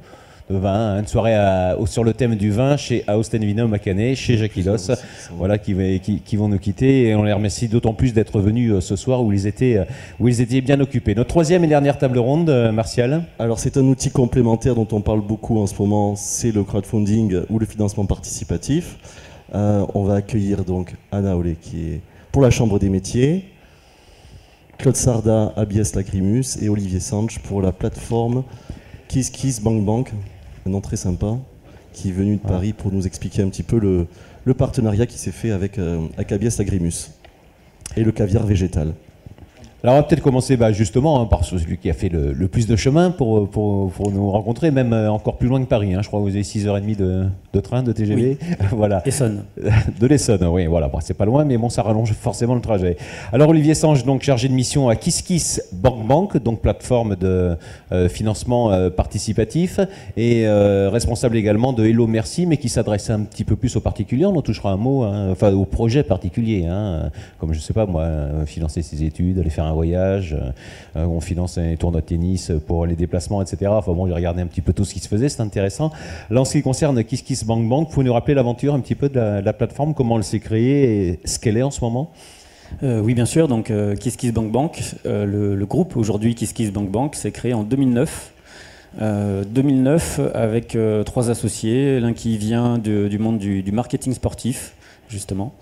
de vin, hein, une soirée à- sur le thème du vin chez Austin Vino Macanet, chez Jackie Loss, voilà, qui, va- qui- qui vont nous quitter et on les remercie d'autant plus d'être venus euh, ce soir où ils, étaient, euh, où ils étaient bien occupés. Notre troisième et dernière table ronde, euh, Martial.
Alors c'est un outil complémentaire dont on parle beaucoup en ce moment, c'est le crowdfunding ou le financement participatif. Euh, on va accueillir donc Anna Olé qui est pour la Chambre des métiers, Claude Sarda, Abies Lagrimus et Olivier Sanche pour la plateforme Kiss Kiss Bank Bank, un nom très sympa, qui est venu de Paris pour nous expliquer un petit peu le, le partenariat qui s'est fait avec, euh, avec Abies Lagrimus et le caviar végétal.
Alors on va peut-être commencer bah, justement hein, par celui qui a fait le, le plus de chemin pour, pour, pour nous rencontrer, même euh, encore plus loin que Paris. hein. Je crois que vous avez 6h30 de, de train, de TGV. (laughs) voilà.
Essonne. (laughs)
De l'Essonne, oui, voilà. Bon, c'est pas loin, mais bon, ça rallonge forcément le trajet. Alors Olivier Sange, donc chargé de mission à KissKiss Bank Bank, donc plateforme de euh, financement euh, participatif, et euh, responsable également de Hello Merci, mais qui s'adresse un petit peu plus aux particuliers. On en touchera un mot, hein, enfin aux projets particuliers, comme je sais pas moi, financer ses études, aller faire un voyage, euh, on finance un tournoi de tennis pour les déplacements, etc. Enfin bon, j'ai regardé un petit peu tout ce qui se faisait, c'est intéressant. Là, en ce qui concerne KissKiss Bank Bank, vous nous rappeler l'aventure un petit peu de la, plateforme, comment elle s'est créée et ce qu'elle est en ce moment?
Euh, oui, bien sûr. Donc, euh, Kiss Kiss Bank Bank, euh, le, groupe aujourd'hui Kiss Kiss Bank Bank, s'est créé en 2009. Euh, 2009 avec trois associés, l'un qui vient du monde du, marketing sportif, justement,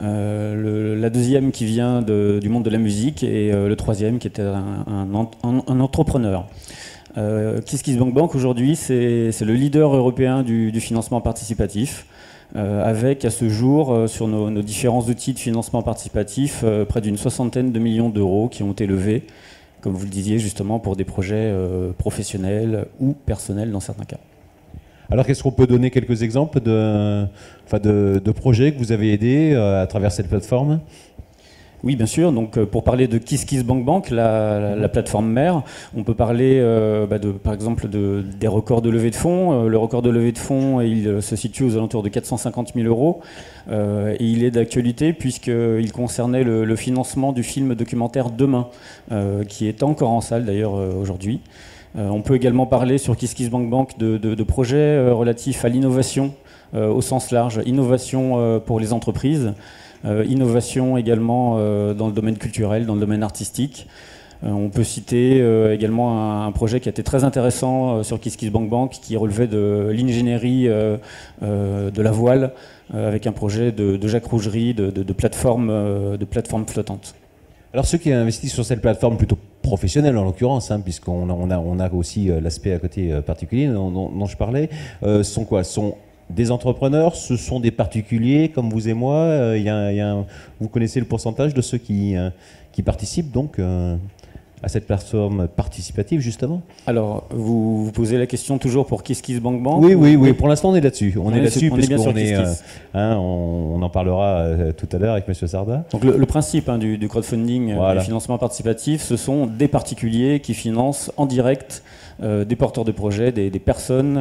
le- la deuxième qui vient du monde de la musique et euh, le troisième qui était un, un un- entrepreneur. Euh, Kiss Kiss Bank Bank aujourd'hui, c'est le leader européen du, financement participatif, euh, avec à ce jour, euh, sur nos, différents outils de financement participatif, euh, près d'une soixantaine de millions d'euros qui ont été levés, comme vous le disiez justement, pour des projets euh, professionnels ou personnels dans certains cas.
Alors, qu'est-ce qu'on peut donner quelques exemples de, enfin de, projets que vous avez aidés euh, à travers cette plateforme
Oui, bien sûr. Donc, euh, pour parler de Kiss Kiss Bank Bank, la, la- la plateforme mère, on peut parler, euh, bah, par exemple, de, des records de levée de fonds. Le record de levée de fonds, il se situe aux alentours de 450 000 euros. Et il est d'actualité puisqu'il concernait le, financement du film documentaire Demain, qui est encore en salle d'ailleurs aujourd'hui. On peut également parler sur Kiss Kiss Bank Bank de, de- de projets relatifs à l'innovation au sens large, innovation euh, pour les entreprises, euh, innovation également euh, dans le domaine culturel, dans le domaine artistique. on peut citer également un, projet qui a été très intéressant sur KissKissBankBank qui relevait de l'ingénierie de la voile avec un projet de, Jacques Rougerie de, plateforme, de plateforme flottante.
Alors ceux qui investissent sur cette plateforme plutôt professionnelle en l'occurrence, hein, puisqu'on a, on a, aussi euh, l'aspect à côté euh, particulier dont, je parlais, euh, sont quoi? Sont des entrepreneurs, ce sont des particuliers comme vous et moi. Il y a, vous connaissez le pourcentage de ceux qui, qui participent donc à cette plateforme participative, justement
Alors, vous, vous, posez la question toujours pour KissKissBankBank
Oui, oui, oui. Pour l'instant, on est là-dessus. On, est là-dessus parce qu'on est, euh, hein, on, en parlera euh, tout à l'heure avec M. Sarda.
Donc, le, principe hein, du, crowdfunding, euh, du financement participatif, ce sont des particuliers qui financent en direct des porteurs de projets, des, personnes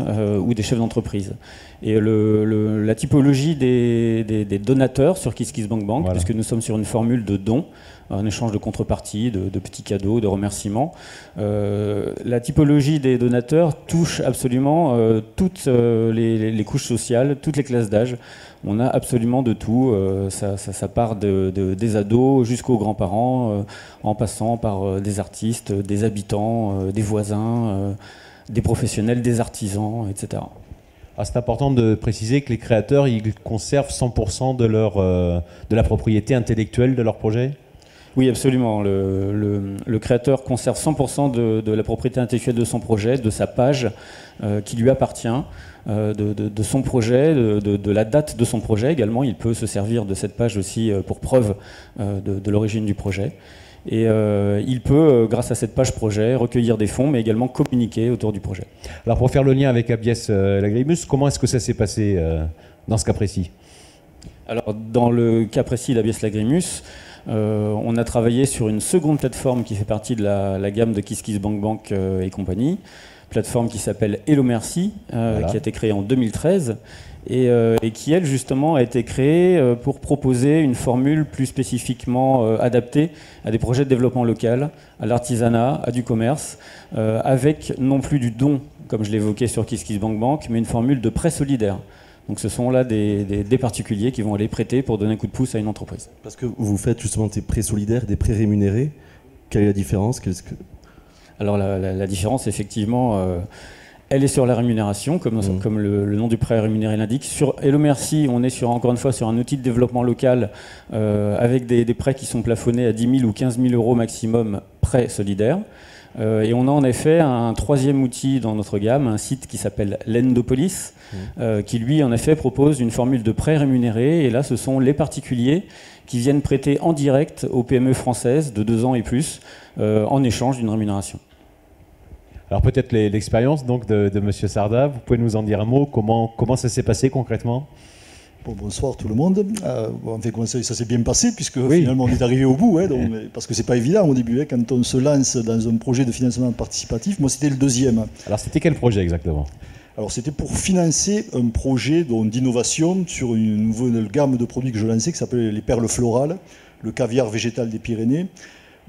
ou des chefs d'entreprise. Et le, la typologie des, des, donateurs sur KissKissBankBank, puisque nous sommes sur une formule de dons, un échange de contrepartie, de, petits cadeaux, de remerciements. Euh, la typologie des donateurs touche absolument euh, toutes euh, les, couches sociales, toutes les classes d'âge. On a absolument de tout. Ça, part de, des ados jusqu'aux grands-parents, en passant par des artistes, des habitants, des voisins, des professionnels, des artisans, etc.
Ah, c'est important de préciser que les créateurs, ils conservent 100% de, de la propriété intellectuelle de leur projet?
Oui, absolument. Le, créateur conserve 100% de, la propriété intellectuelle de son projet, de sa page euh, qui lui appartient, euh, de, son projet, de, la date de son projet également. Il peut se servir de cette page aussi euh, pour preuve de, l'origine du projet. Et il peut, grâce à cette page projet, recueillir des fonds, mais également communiquer autour du projet.
Alors pour faire le lien avec Abies Lagrimus, comment est-ce que ça s'est passé dans ce cas précis?
Alors dans le cas précis d'Abies Lagrimus, on a travaillé sur une seconde plateforme qui fait partie de la, gamme de KissKissBankBank euh, et compagnie, plateforme qui s'appelle Hello Merci, euh, qui a été créée en 2013 et, qui, elle, justement, a été créée pour proposer une formule plus spécifiquement adaptée à des projets de développement local, à l'artisanat, à du commerce, avec non plus du don, comme je l'évoquais sur KissKissBankBank, mais une formule de prêt solidaire. Donc ce sont là des, particuliers qui vont aller prêter pour donner un coup de pouce à une entreprise.
Parce que vous faites justement des prêts solidaires, des prêts rémunérés. Quelle est la différence?
Alors la, différence, effectivement, euh, elle est sur la rémunération, comme, mmh. le, nom du prêt rémunéré l'indique. Sur Hello Merci, on est sur, encore une fois sur un outil de développement local euh, avec des, prêts qui sont plafonnés à 10 000 ou 15 000 euros maximum prêts solidaires. Euh, et on a en effet un troisième outil dans notre gamme, un site qui s'appelle Lendopolis, mmh. euh, qui lui en effet propose une formule de prêt rémunéré. Et là, ce sont les particuliers qui viennent prêter en direct aux PME françaises de deux ans et plus euh, en échange d'une rémunération.
Alors peut-être l'expérience donc de, de M. Sarda, vous pouvez nous en dire un mot, comment, comment ça s'est passé concrètement?
Bonsoir tout le monde. Euh, ça, ça s'est bien passé puisque finalement on est arrivé au bout, hein, (laughs) parce que c'est pas évident au début hein, quand on se lance dans un projet de financement participatif. Moi, c'était le deuxième.
Alors, c'était quel projet exactement?
Alors c'était pour financer un projet d'innovation sur une nouvelle gamme de produits que je lançais qui s'appelait les perles florales, le caviar végétal des Pyrénées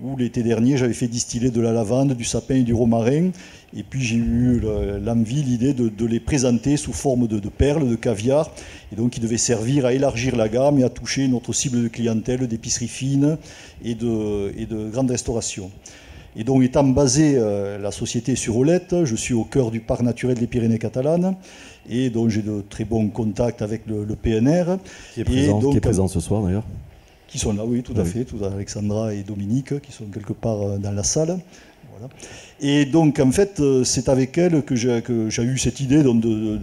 où l'été dernier j'avais fait distiller de la lavande, du sapin et du romarin. Et puis j'ai eu l'envie, l'idée de, les présenter sous forme de, perles, de caviar. Et donc ils devaient servir à élargir la gamme et à toucher notre cible de clientèle d'épicerie fine et de, et de grande restauration. Et donc étant basé euh, la société sur Olette, je suis au cœur du parc naturel des Pyrénées catalanes. Et donc j'ai de très bons contacts avec le, PNR.
Qui est présent, qui est présent ce soir d'ailleurs
qui sont là, oui, tout à fait, tout Alexandra et Dominique, qui sont quelque part euh, dans la salle. Et donc, en fait, euh, c'est avec elle que j'ai eu cette idée, donc de,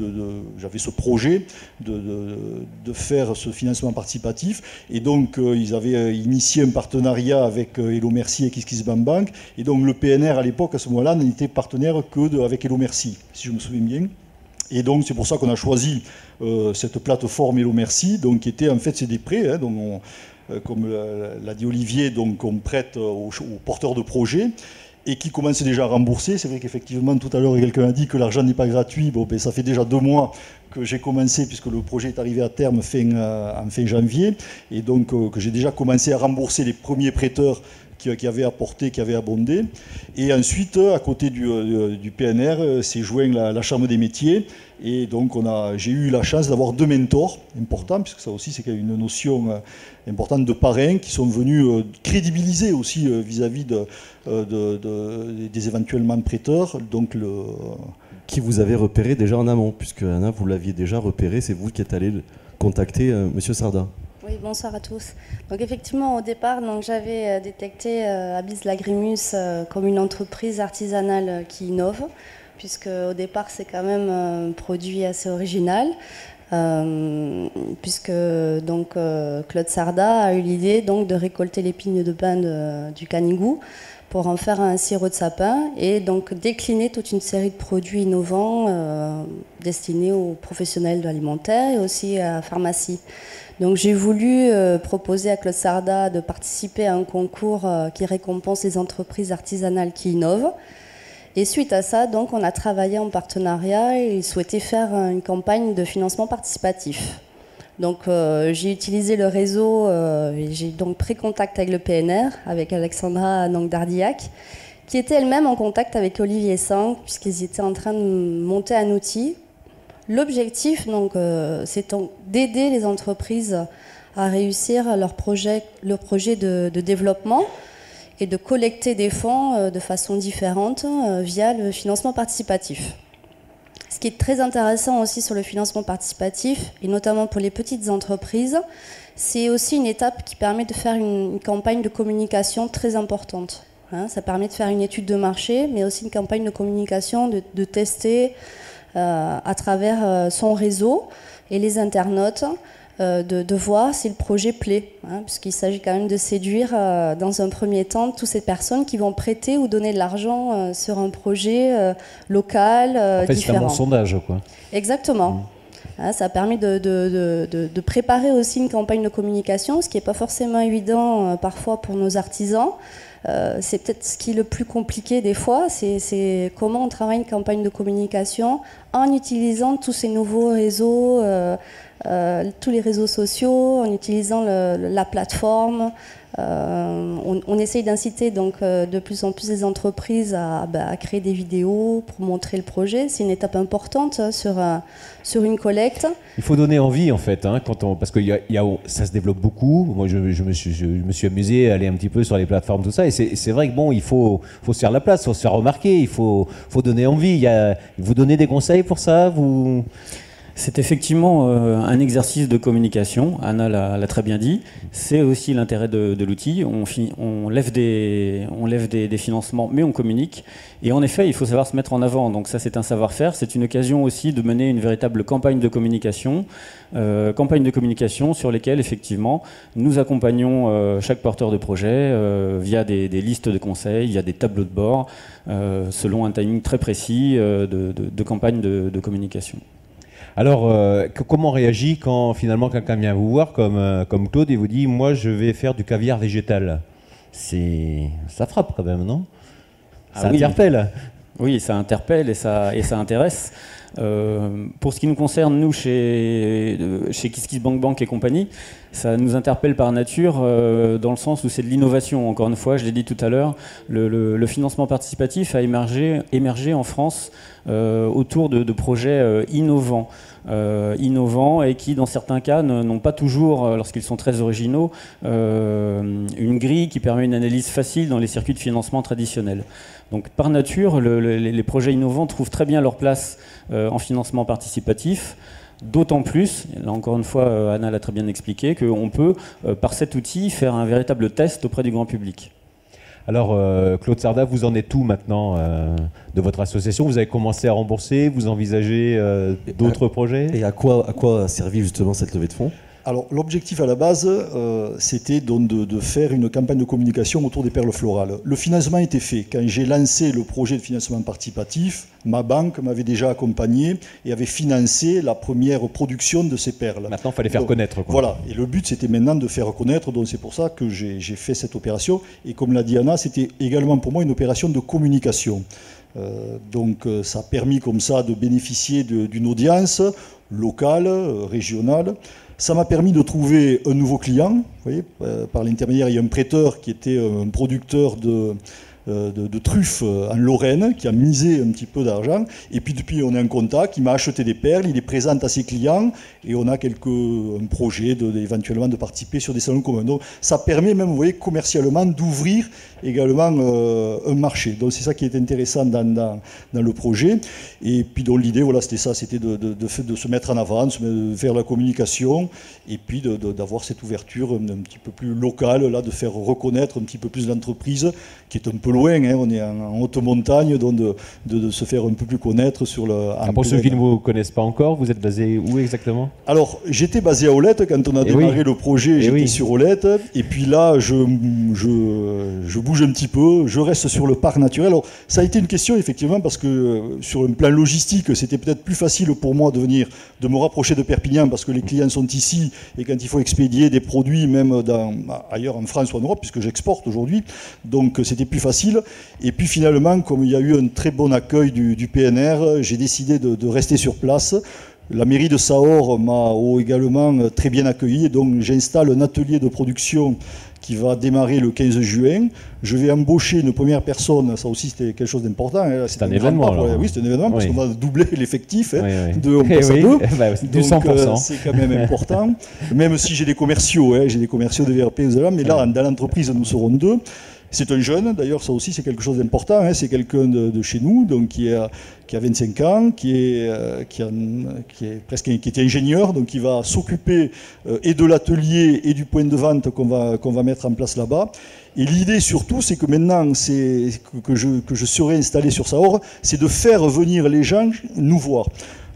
j'avais ce projet de, faire ce financement participatif. Et donc, euh, ils avaient initié un partenariat avec Hello Merci et KissKissBankBank. Et donc, le PNR, à l'époque, à ce moment-là, n'était partenaire que avec Hello Merci, si je me souviens bien. Et donc, c'est pour ça qu'on a choisi cette plateforme Hello Merci, donc, qui était en fait, c'est des prêts, hein, donc euh, comme l'a dit Olivier, donc on prête aux, porteurs de projets et qui commencent déjà à rembourser. C'est vrai qu'effectivement, tout à l'heure, quelqu'un a dit que l'argent n'est pas gratuit. Bon, ben, ça fait déjà deux mois que j'ai commencé, puisque le projet est arrivé à terme fin, euh, en fin janvier, et donc euh, que j'ai déjà commencé à rembourser les premiers prêteurs qui, avait apporté, qui avait abondé. Et ensuite, à côté du, euh, PNR, euh, s'est joint la, la Chambre des métiers. Et donc, on a, j'ai eu la chance d'avoir deux mentors importants, puisque ça aussi, c'est quand même une notion euh, importante de parrains qui sont venus euh, crédibiliser aussi euh, vis-à-vis de, de- de- des éventuellement prêteurs. Donc, le,
Qui vous avez repéré déjà en amont, puisque Anna, vous l'aviez déjà repéré, c'est vous qui êtes allé le- contacter euh, Monsieur Sarda.
Oui, bonsoir à tous. Donc effectivement, au départ, donc, j'avais détecté euh, Abyss Lagrimus euh, comme une entreprise artisanale qui innove, puisque au départ, c'est quand même un produit assez original. euh, puisque donc euh, Claude Sarda a eu l'idée donc de récolter les pignes de pain de- du canigou pour en faire un sirop de sapin et donc décliner toute une série de produits innovants euh, destinés aux professionnels de l'alimentaire et aussi à la pharmacie. Donc j'ai voulu proposer à Claude Sarda de participer à un concours qui récompense les entreprises artisanales qui innovent. Et suite à ça, donc, on a travaillé en partenariat et souhaitait faire une campagne de financement participatif. Donc euh, j'ai utilisé le réseau euh, j'ai donc pris contact avec le PNR, avec Alexandra donc, Dardiac, qui était elle-même en contact avec Olivier Sang, puisqu'ils étaient en train de monter un outil. L'objectif, donc, euh, c'est d'aider les entreprises à réussir leur projet, de développement et de collecter des fonds euh, de façon différente euh, via le financement participatif. Ce qui est très intéressant aussi sur le financement participatif, et notamment pour les petites entreprises, c'est aussi une étape qui permet de faire une, campagne de communication très importante. Hein, ça permet de faire une étude de marché, mais aussi une campagne de communication, de, tester euh, à travers son réseau et les internautes, de, de voir si le projet plaît, hein, puisqu'il s'agit quand même de séduire euh, dans un premier temps toutes ces personnes qui vont prêter ou donner de l'argent euh, sur un projet euh, local euh,
En fait, c'est un bon sondage, quoi.
Exactement. Hein, ça a permis de, de- préparer aussi une campagne de communication, ce qui n'est pas forcément évident euh, parfois pour nos artisans. Euh, c'est peut-être ce qui est le plus compliqué des fois, c'est comment on travaille une campagne de communication en utilisant tous ces nouveaux réseaux, euh, tous les réseaux sociaux, en utilisant la plateforme. Euh, on, essaye d'inciter donc euh, de plus en plus les entreprises à, bah, à créer des vidéos pour montrer le projet. C'est une étape importante euh, sur, sur une collecte.
Il faut donner envie en fait, hein, parce que ça se développe beaucoup. Moi, je, me suis, je me suis amusé à aller un petit peu sur les plateformes, tout ça, et c'est vrai que bon, il faut, faut se faire la place, il faut se faire remarquer, il faut, faut donner envie. Vous donnez des conseils pour ça, vous
C'est effectivement euh, un exercice de communication, Anna l'a très bien dit. C'est aussi l'intérêt de, l'outil. On, lève, des, financements, mais on communique. Et en effet, il faut savoir se mettre en avant. Donc ça, c'est un savoir-faire. C'est une occasion aussi de mener une véritable campagne de communication. Euh, campagne de communication sur lesquelles, effectivement, nous accompagnons euh, chaque porteur de projet via des, listes de conseils, via des tableaux de bord, selon un timing très précis de, de- campagne de communication.
Alors, euh, que- comment on réagit quand finalement quelqu'un vient vous voir, comme, euh, comme Claude, et vous dit Moi, je vais faire du caviar végétal? C'est, Ça frappe quand même, non? Ça
Ah oui.
interpelle.
Oui, ça interpelle et ça, et ça intéresse. Euh, pour ce qui nous concerne, nous, chez, euh, chez KissKissBankBank Bank et compagnie, ça nous interpelle par nature euh, dans le sens où c'est de l'innovation. Encore une fois, je l'ai dit tout à l'heure, le, financement participatif a émergé, en France autour de, projets innovants. et qui, dans certains cas, n'ont pas toujours, lorsqu'ils sont très originaux, une grille qui permet une analyse facile dans les circuits de financement traditionnels. Donc, par nature, le- le- les projets innovants trouvent très bien leur place euh, en financement participatif. D'autant plus, là encore une fois, euh, Anna l'a très bien expliqué, qu'on peut, euh, par cet outil, faire un véritable test auprès du grand public.
Alors, euh, Claude Sarda, vous en êtes où maintenant euh, de votre association? Vous avez commencé à rembourser? Vous envisagez euh, d'autres projets?
Et à quoi, à quoi a servi justement cette levée de fonds?
Alors, l'objectif à la base, euh, c'était donc de, de faire une campagne de communication autour des perles florales. Le financement était fait. Quand j'ai lancé le projet de financement participatif, ma banque m'avait déjà accompagné et avait financé la première production de ces perles.
Maintenant, il fallait faire
Donc,
connaître. quoi.
Voilà, et le but c'était maintenant de faire connaître, donc c'est pour ça que j'ai fait cette opération. Et comme l'a dit Anna, c'était également pour moi une opération de communication. Euh, donc euh, ça a permis comme ça de bénéficier d'une audience locale, euh, régionale, Ça m'a permis de trouver un nouveau client. Vous voyez, euh, par l'intermédiaire, il y a un prêteur qui était un producteur de, euh, de, truffes euh, en Lorraine, qui a misé un petit peu d'argent. Et puis depuis, on est en contact, il m'a acheté des perles, il les présente à ses clients, et on a quelques, un projet de, éventuellement de participer sur des salons communs. Donc ça permet même, vous voyez, commercialement d'ouvrir également euh, un marché. Donc c'est ça qui est intéressant dans, dans, le projet. Et puis donc l'idée, voilà, c'était ça, c'était de, de, de, se mettre en avant, de faire la communication, et puis d'avoir cette ouverture un, un, petit peu plus locale, là, de faire reconnaître un petit peu plus l'entreprise, qui est un peu loin, hein, on est en, haute montagne, donc de, se faire un peu plus connaître sur le.
Ah, pour ceux qui ne vous connaissent pas encore, vous êtes basé où exactement?
Alors, j'étais basé à Olette quand on a eh démarré le projet, eh j'étais sur Olette, et puis là, je, je, bouge un petit peu, je reste sur le parc naturel. Alors, ça a été une question, effectivement, parce que euh, sur un plan logistique, c'était peut-être plus facile pour moi de venir, de me rapprocher de Perpignan, parce que les clients sont ici, et quand il faut expédier des produits, même dans, ailleurs en France ou en Europe, puisque j'exporte aujourd'hui, donc c'était plus facile et puis finalement, comme il y a eu un très bon accueil du, PNR, j'ai décidé de, rester sur place. La mairie de Saor m'a également très bien accueilli, donc j'installe un atelier de production qui va démarrer le 15 juin. Je vais embaucher une première personne, ça aussi c'était quelque chose d'important.
Hein. C'est un événement.
oui, c'est un événement parce qu'on va doubler l'effectif. Hein, de, on (laughs) passe à deux.
Bah, Donc euh,
c'est quand même important. (laughs) même si j'ai des commerciaux, hein, j'ai des commerciaux de VRP, mais là, dans l'entreprise, nous serons deux. C'est un jeune, d'ailleurs, ça aussi c'est quelque chose d'important. Hein. c'est quelqu'un de, chez nous, donc qui, a, qui a 25 ans, qui est, euh, qui, est presque qui était ingénieur, donc qui va s'occuper euh, et de l'atelier et du point de vente qu'on va, qu'on va mettre en place là-bas. Et l'idée surtout, c'est que maintenant c'est, que, je, que je serai installé sur Saor, c'est de faire venir les gens nous voir.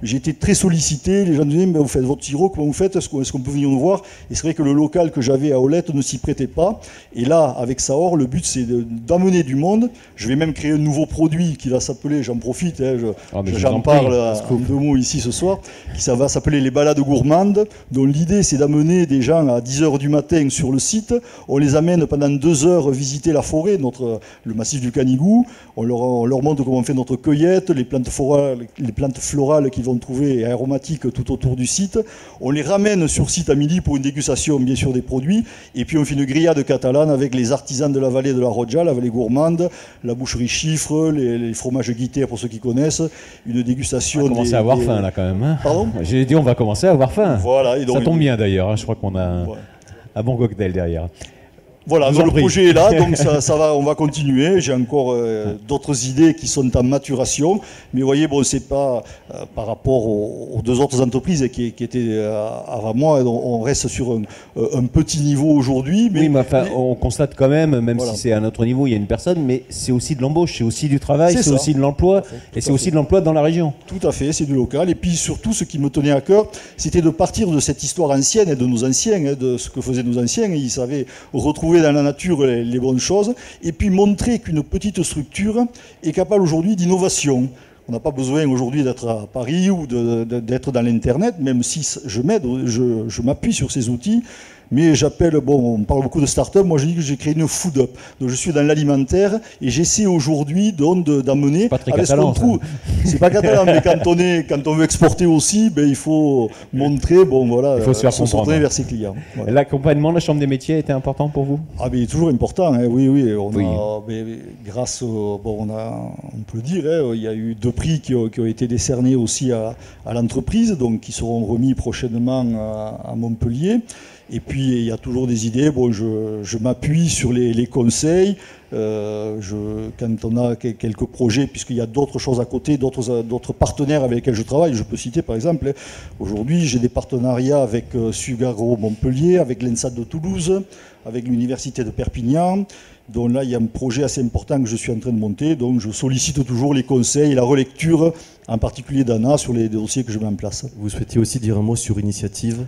J'ai été très sollicité, les gens me disaient, mais vous faites votre sirop, comment vous faites? Est-ce qu'on peut venir nous voir? Et c'est vrai que le local que j'avais à Olette ne s'y prêtait pas. Et là, avec Saor, le but c'est d'amener du monde. Je vais même créer un nouveau produit qui va s'appeler, j'en profite, hein, ah, j'en parle comme deux mots ici ce soir, qui ça va s'appeler les balades gourmandes, dont l'idée c'est d'amener des gens à 10h du matin sur le site. On les amène pendant deux heures visiter la forêt, notre, le massif du Canigou. On leur, leur montre comment on fait notre cueillette, les plantes florales, les plantes florales qui vont trouver aromatiques tout autour du site. On les ramène sur site à midi pour une dégustation, bien sûr, des produits. Et puis on fait une grillade catalane avec les artisans de la vallée de la Roja, la vallée gourmande, la boucherie Chiffre, les, fromages guittés pour ceux qui connaissent. Une dégustation. On va
commencer à avoir faim là quand même. Hein. Pardon? J'ai dit on va commencer à avoir faim.
Voilà.
Ça tombe bien d'ailleurs. Hein. Je crois qu'on a un bon cocktail derrière.
Voilà, le projet est là, (laughs) donc ça, va, on va continuer. J'ai encore euh, d'autres idées qui sont en maturation, mais vous voyez, bon, c'est pas euh, par rapport aux, deux autres entreprises qui, étaient euh, avant moi. On, reste sur un, petit niveau aujourd'hui.
Mais, oui, mais enfin, on constate quand même, même si c'est à notre niveau, il y a une personne, mais c'est aussi de l'embauche, c'est aussi du travail, c'est aussi de l'emploi, et c'est aussi de l'emploi dans la région.
Tout à fait, c'est du local. Et puis surtout, ce qui me tenait à cœur, c'était de partir de cette histoire ancienne et de nos anciens, hein, de ce que faisaient nos anciens. Ils savaient retrouver dans la nature les, bonnes choses, et puis montrer qu'une petite structure est capable aujourd'hui d'innovation. On n'a pas besoin aujourd'hui d'être à Paris ou d'être dans l'Internet, même si je m'aide, je m'appuie sur ces outils mais j'appelle, bon, on parle beaucoup de start-up, moi je dis que j'ai créé une food up. Donc je suis dans l'alimentaire et j'essaie aujourd'hui d'amener
avec ce qu'on trouve.
C'est pas catalan, mais quand on, est, quand on veut exporter aussi, ben, il faut montrer, bon voilà,
il faut se faire
comprendre. vers ses clients.
L'accompagnement de la Chambre des métiers était important pour vous?
Ah mais il est toujours important, hein. oui, oui. On A, grâce, bon, on, a, on peut le dire, hein, il y a eu deux prix qui ont, qui ont été décernés aussi à, à l'entreprise, donc qui seront remis prochainement à, à Montpellier. Et puis il y a toujours des idées. Bon, je, m'appuie sur les, conseils. Euh, quand on a quelques projets, puisqu'il y a d'autres choses à côté, d'autres partenaires avec lesquels je travaille, je peux citer par exemple, aujourd'hui j'ai des partenariats avec euh, Sugaro Montpellier, avec l'ENSAD de Toulouse, avec l'Université de Perpignan. Donc là, il y a un projet assez important que je suis en train de monter. Donc je sollicite toujours les conseils et la relecture, en particulier d'Anna, sur les dossiers que je mets en place.
Vous souhaitiez aussi dire un mot sur Initiative?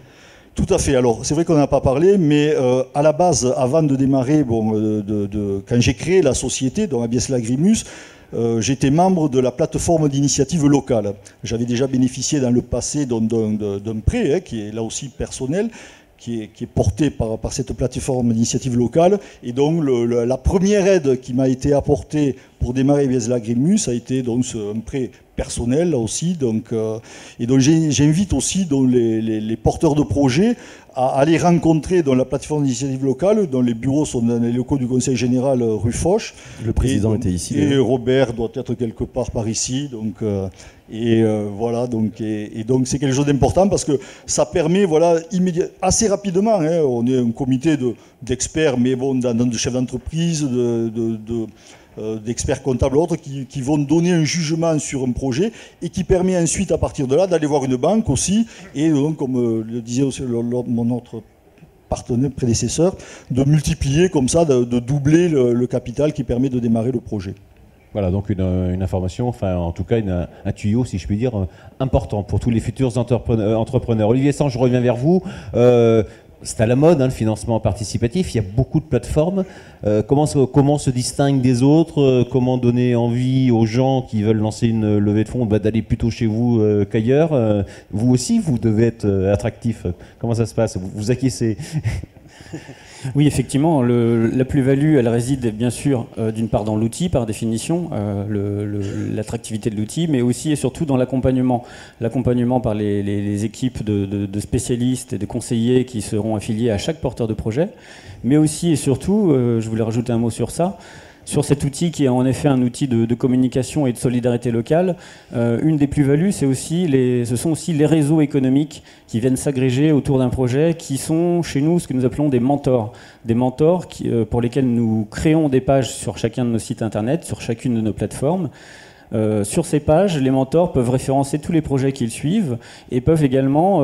Tout à fait. Alors, c'est vrai qu'on n'en a pas parlé, mais euh, à la base, avant de démarrer, euh, quand j'ai créé la société, dont Abies Lagrimus, euh, j'étais membre de la plateforme d'initiative locale. J'avais déjà bénéficié dans le passé d'un prêt, hein, qui est là aussi personnel, qui est, porté par, cette plateforme d'initiative locale. Et donc, la première aide qui m'a été apportée pour démarrer via Lagrimus, ça a été donc un prêt personnel là aussi. Donc, et donc j'invite aussi donc, les, les, porteurs de projets à aller rencontrer dans la plateforme d'initiative locale, dont les bureaux sont dans les locaux du Conseil général rue Foch.
Le président était ici.
Et Robert doit être quelque part par ici. Donc, et voilà, donc, c'est quelque chose d'important parce que ça permet, voilà, assez rapidement, hein, on est un comité d'experts, mais bon, de chefs d'entreprise, de, de euh, d'experts comptables autres qui, vont donner un jugement sur un projet et qui permet ensuite à partir de là d'aller voir une banque aussi et donc comme euh, le disait aussi mon autre partenaire prédécesseur, de multiplier comme ça, de, doubler le, capital qui permet de démarrer le projet.
Voilà, donc une, information, enfin en tout cas un tuyau, si je puis dire, important pour tous les futurs entrepreneurs. Olivier Sange, je reviens vers vous c'est à la mode, hein, le financement participatif. Il y a beaucoup de plateformes. Euh, comment, se distingue des autres? Euh, Comment donner envie aux gens qui veulent lancer une levée de fonds bah, d'aller plutôt chez vous euh, qu'ailleurs? Vous aussi, vous devez être attractif. Comment ça se passe? Vous, vous acquiescez? (laughs)
Oui, effectivement, la plus-value, elle réside bien sûr euh, d'une part dans l'outil, par définition, euh, l'attractivité de l'outil, mais aussi et surtout dans l'accompagnement. L'accompagnement par les, équipes de, spécialistes et de conseillers qui seront affiliés à chaque porteur de projet, mais aussi et surtout, euh, je voulais rajouter un mot sur ça, sur cet outil qui est en effet un outil de, communication et de solidarité locale, euh, une des plus-values, c'est aussi les, ce sont aussi les réseaux économiques qui viennent s'agréger autour d'un projet, qui sont chez nous ce que nous appelons des mentors. Des mentors euh, pour lesquels nous créons des pages sur chacun de nos sites internet, sur chacune de nos plateformes. Euh, sur ces pages, les mentors peuvent référencer tous les projets qu'ils suivent et peuvent également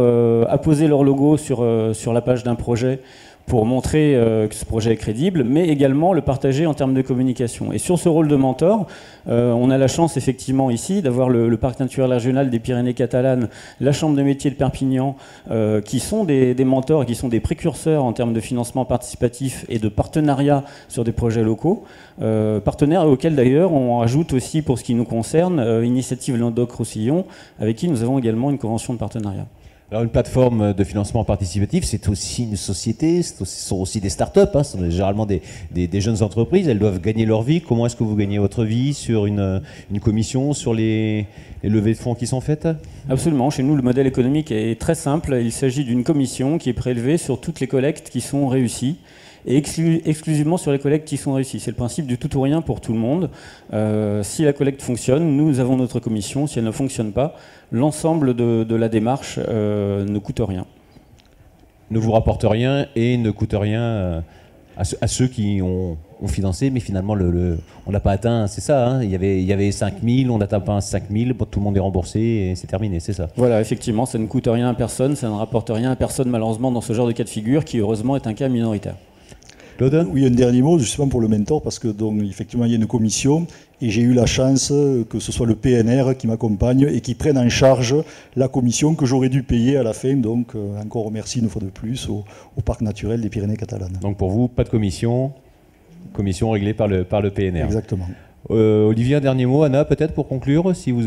apposer leur logo sur la page d'un projet pour montrer euh, que ce projet est crédible, mais également le partager en termes de communication. Et sur ce rôle de mentor, euh, on a la chance effectivement ici d'avoir le, parc naturel régional des Pyrénées catalanes, la chambre de métier de Perpignan, euh, qui sont des, mentors et qui sont des précurseurs en termes de financement participatif et de partenariat sur des projets locaux. partenaires auxquels d'ailleurs on ajoute aussi pour ce qui nous concerne Initiative Landoc-Roussillon, avec qui nous avons également une convention de partenariat.
Alors une plateforme de financement participatif, c'est aussi une société, ce sont aussi des start-up, hein, ce sont généralement des, jeunes entreprises, elles doivent gagner leur vie. Comment est-ce que vous gagnez votre vie sur une, commission, sur les, levées de fonds qui sont faites?
Absolument, chez nous le modèle économique est très simple, il s'agit d'une commission qui est prélevée sur toutes les collectes qui sont réussies et exclusivement sur les collectes qui sont réussies. C'est le principe du tout ou rien pour tout le monde. Euh, si la collecte fonctionne, nous avons notre commission. Si elle ne fonctionne pas, l'ensemble de, la démarche euh, ne coûte rien.
Ne vous rapporte rien et ne coûte rien euh, à, ceux qui ont, financé, mais finalement, le, on n'a pas atteint, c'est ça, hein. il, y avait, il y avait 5 000, on n'atteint pas 5 000, tout le monde est remboursé et c'est terminé, c'est ça.
Voilà, effectivement, ça ne coûte rien à personne, ça ne rapporte rien à personne malheureusement dans ce genre de cas de figure qui heureusement est un cas minoritaire.
Oui, un dernier mot justement pour le mentor, parce que donc, effectivement, il y a une commission et j'ai eu la chance que ce soit le PNR qui m'accompagne et qui prenne en charge la commission que j'aurais dû payer à la fin. Donc, euh, encore remercie une fois de plus au, Parc naturel des Pyrénées catalanes.
Donc, pour vous, pas de commission, commission réglée par le, par le PNR.
Exactement.
Euh, Olivier, un dernier mot, Anna, peut-être pour conclure, si vous,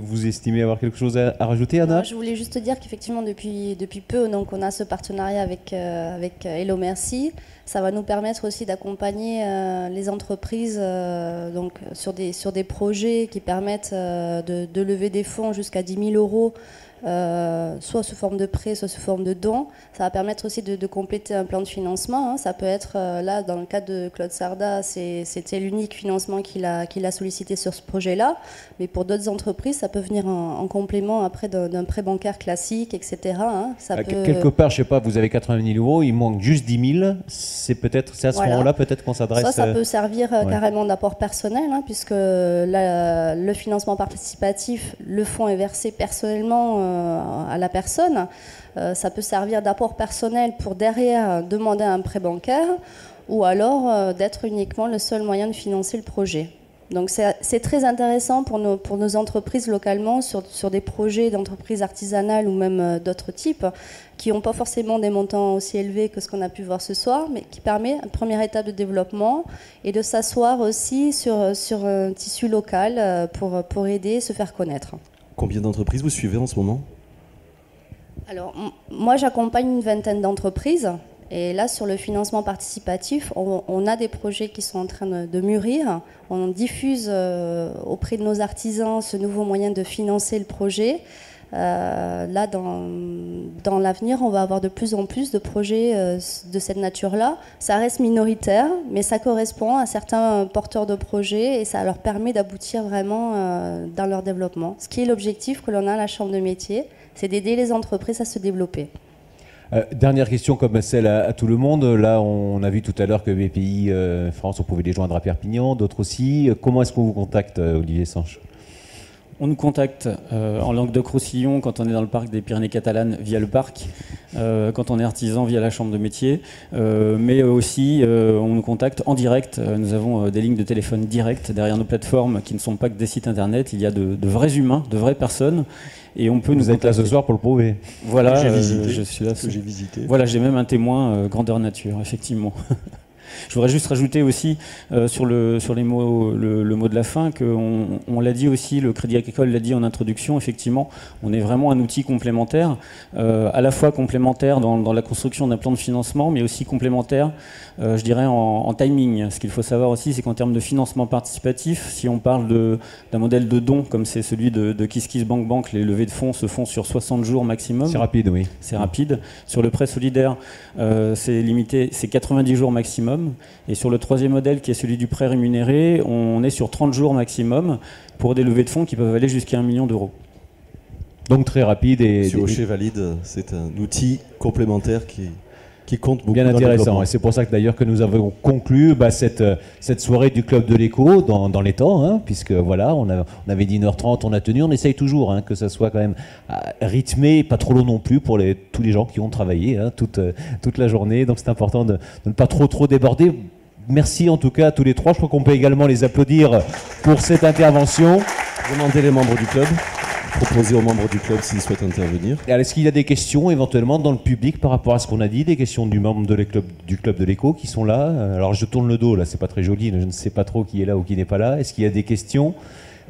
vous estimez avoir quelque chose à, rajouter, Anna?
Je voulais juste dire qu'effectivement, depuis, depuis peu, donc, on a ce partenariat avec, euh, avec Hello Merci. Ça va nous permettre aussi d'accompagner euh, les entreprises donc, sur, des, projets qui permettent de, de, lever des fonds jusqu'à 10 000 euros euh, soit sous forme de prêt, soit sous forme de don. Ça va permettre aussi de, compléter un plan de financement. Hein. Ça peut être, euh, là, dans le cas de Claude Sarda, c'était l'unique financement qu'il a, sollicité sur ce projet-là. Mais pour d'autres entreprises, ça peut venir en, complément après d'un prêt bancaire classique, etc. Hein.
Ça peut... Quelque part, je sais pas, vous avez 80 000 euros, il manque juste 10 000. C'est peut-être, à ce moment-là peut-être qu'on s'adresse.
Ça, ça peut servir euh, carrément d'apport personnel, hein, puisque le financement participatif, le fonds est versé personnellement euh, à la personne. Euh, ça peut servir d'apport personnel pour derrière demander un prêt bancaire ou alors euh, d'être uniquement le seul moyen de financer le projet. Donc c'est très intéressant pour nos, entreprises localement sur, des projets d'entreprises artisanales ou même d'autres types qui n'ont pas forcément des montants aussi élevés que ce qu'on a pu voir ce soir, mais qui permet une première étape de développement et de s'asseoir aussi sur, sur un tissu local pour, pour aider et se faire connaître.
Combien d'entreprises vous suivez en ce moment?
Alors, moi, j'accompagne une vingtaine d'entreprises Et là, sur le financement participatif, on, a des projets qui sont en train de, mûrir. On diffuse euh, auprès de nos artisans ce nouveau moyen de financer le projet. Euh, là, dans, dans l'avenir, on va avoir de plus en plus de projets euh, de cette nature-là. Ça reste minoritaire, mais ça correspond à certains porteurs de projets et ça leur permet d'aboutir vraiment dans leur développement. Ce qui est l'objectif que l'on a à la Chambre de métier, c'est d'aider les entreprises à se développer.
Euh, dernière question comme celle à, tout le monde. Là, on, a vu tout à l'heure que BPI euh, France, on pouvait les joindre à Perpignan, d'autres aussi. Comment est-ce qu'on vous contacte, euh, Olivier Sanche?
On nous contacte en langue de roussillon quand on est dans le parc des Pyrénées catalanes via le parc, quand on est artisan via la chambre de métier, mais aussi on nous contacte en direct. nous avons des lignes de téléphone directes derrière nos plateformes qui ne sont pas que des sites internet. Il y a de, de vrais humains, de vraies personnes et on peut
nous, êtes là ce soir pour le prouver.
Voilà,
j'ai visité,
je suis là.
j'ai visité.
Voilà, j'ai même un témoin euh, grandeur nature, effectivement. (laughs) Je voudrais juste rajouter aussi euh, sur, le, sur les mots, le, mot de la fin qu'on on, l'a dit aussi, le Crédit Agricole l'a dit en introduction, effectivement, on est vraiment un outil complémentaire, euh, à la fois complémentaire dans, dans la construction d'un plan de financement, mais aussi complémentaire euh, je dirais, en, timing. Ce qu'il faut savoir aussi, c'est qu'en termes de financement participatif, si on parle d'un modèle de don, comme c'est celui de, de Bank Bank, les levées de fonds se font sur 60 jours maximum.
C'est rapide, oui.
C'est rapide. Sur le prêt solidaire, c'est limité, c'est 90 jours maximum. Et sur le troisième modèle, qui est celui du prêt rémunéré, on est sur 30 jours maximum pour des levées de fonds qui peuvent aller jusqu'à 1 million d'euros.
Donc très rapide et...
Monsieur Rocher valide, c'est un outil complémentaire qui qui compte beaucoup.
Bien intéressant. Et c'est pour ça que d'ailleurs que nous avons conclu bah, cette, euh, cette soirée du Club de l'écho dans, dans, les temps, hein, puisque voilà, on, a, on, avait dit 1h30, on a tenu, on essaye toujours hein, que ça soit quand même euh, rythmé, pas trop long non plus pour les, tous les gens qui ont travaillé hein, toute, euh, toute la journée. Donc c'est important de, de, ne pas trop trop déborder. Merci en tout cas à tous les trois. Je crois qu'on peut également les applaudir pour cette intervention.
Demandez les membres du club proposer aux membres du club s'ils souhaitent intervenir.
Est-ce qu'il y a des questions éventuellement dans le public par rapport à ce qu'on a dit, des questions du membre de du club de l'écho qui sont là? Alors je tourne le dos, là c'est pas très joli, je ne sais pas trop qui est là ou qui n'est pas là. Est-ce qu'il y a des questions?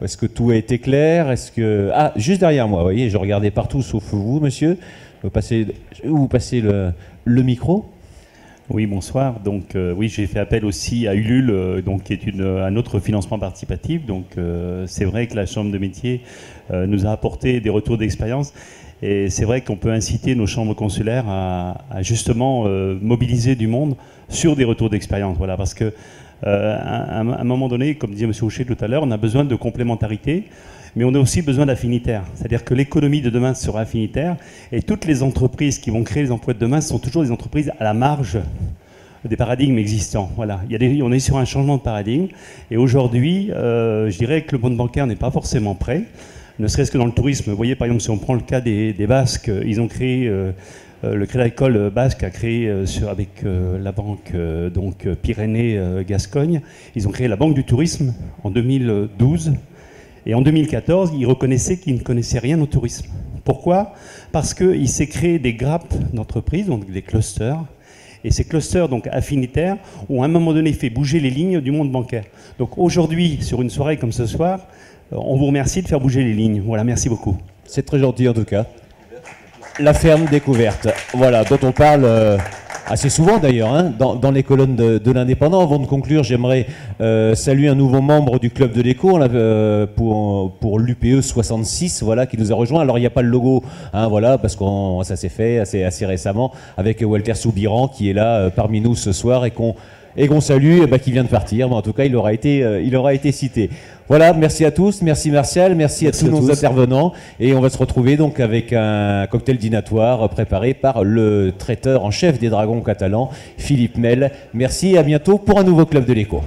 Est-ce que tout a été clair? Est-ce que ah juste derrière moi, vous voyez, je regardais partout sauf vous, monsieur. Vous passez, vous passez le micro.
Oui, bonsoir. Donc euh, oui, j'ai fait appel aussi à Ulule, euh, donc qui est une, un autre financement participatif. Donc euh, c'est vrai que la chambre de métier nous a apporté des retours d'expérience. Et c'est vrai qu'on peut inciter nos chambres consulaires à, justement mobiliser du monde sur des retours d'expérience. Voilà, parce que à, un moment donné, comme disait M. Houchet tout à l'heure, on a besoin de complémentarité mais on a aussi besoin d'affinitaires. C'est-à-dire que l'économie de demain sera affinitaire et toutes les entreprises qui vont créer les emplois de demain sont toujours des entreprises à la marge des paradigmes existants. Voilà, on est sur un changement de paradigme et aujourd'hui, euh, je dirais que le monde bancaire n'est pas forcément prêt, ne serait-ce que dans le tourisme. Vous voyez, par exemple, si on prend le cas des, Basques, ils ont créé... Euh, euh, le Crédit Agricole Basque a créé avec la banque donc Pyrénées Gascogne, ils ont créé la banque du tourisme en 2012 et en 2014, il reconnaissait qu'il ne connaissait rien au tourisme. Pourquoi? Parce qu'il s'est créé des grappes d'entreprises, donc des clusters, et ces clusters donc affinitaires ont à un moment donné fait bouger les lignes du monde bancaire. Donc aujourd'hui, sur une soirée comme ce soir, euh, on vous remercie de faire bouger les lignes. Voilà, merci beaucoup.
C'est très gentil en tout cas. La ferme découverte, voilà, dont on parle. Euh, assez souvent d'ailleurs, hein, dans, les colonnes de, l'Indépendant. Avant de conclure, j'aimerais euh, saluer un nouveau membre du Club de l'Écho euh, pour, pour l'UPE 66, voilà, qui nous a rejoint. Alors il n'y a pas le logo, hein, voilà, parce que ça s'est fait assez, assez récemment avec Walter Soubiran qui est là euh, parmi nous ce soir et qu'on et qu'on salue, et bah, qui vient de partir. en tout cas, il aura été, il aura été cité. Voilà, merci à tous, merci Martial, merci, à tous nos intervenants. Et on va se retrouver donc avec un cocktail dînatoire préparé par le traiteur en chef des dragons catalans, Philippe Mel. Merci et à bientôt pour un nouveau club de l'écho.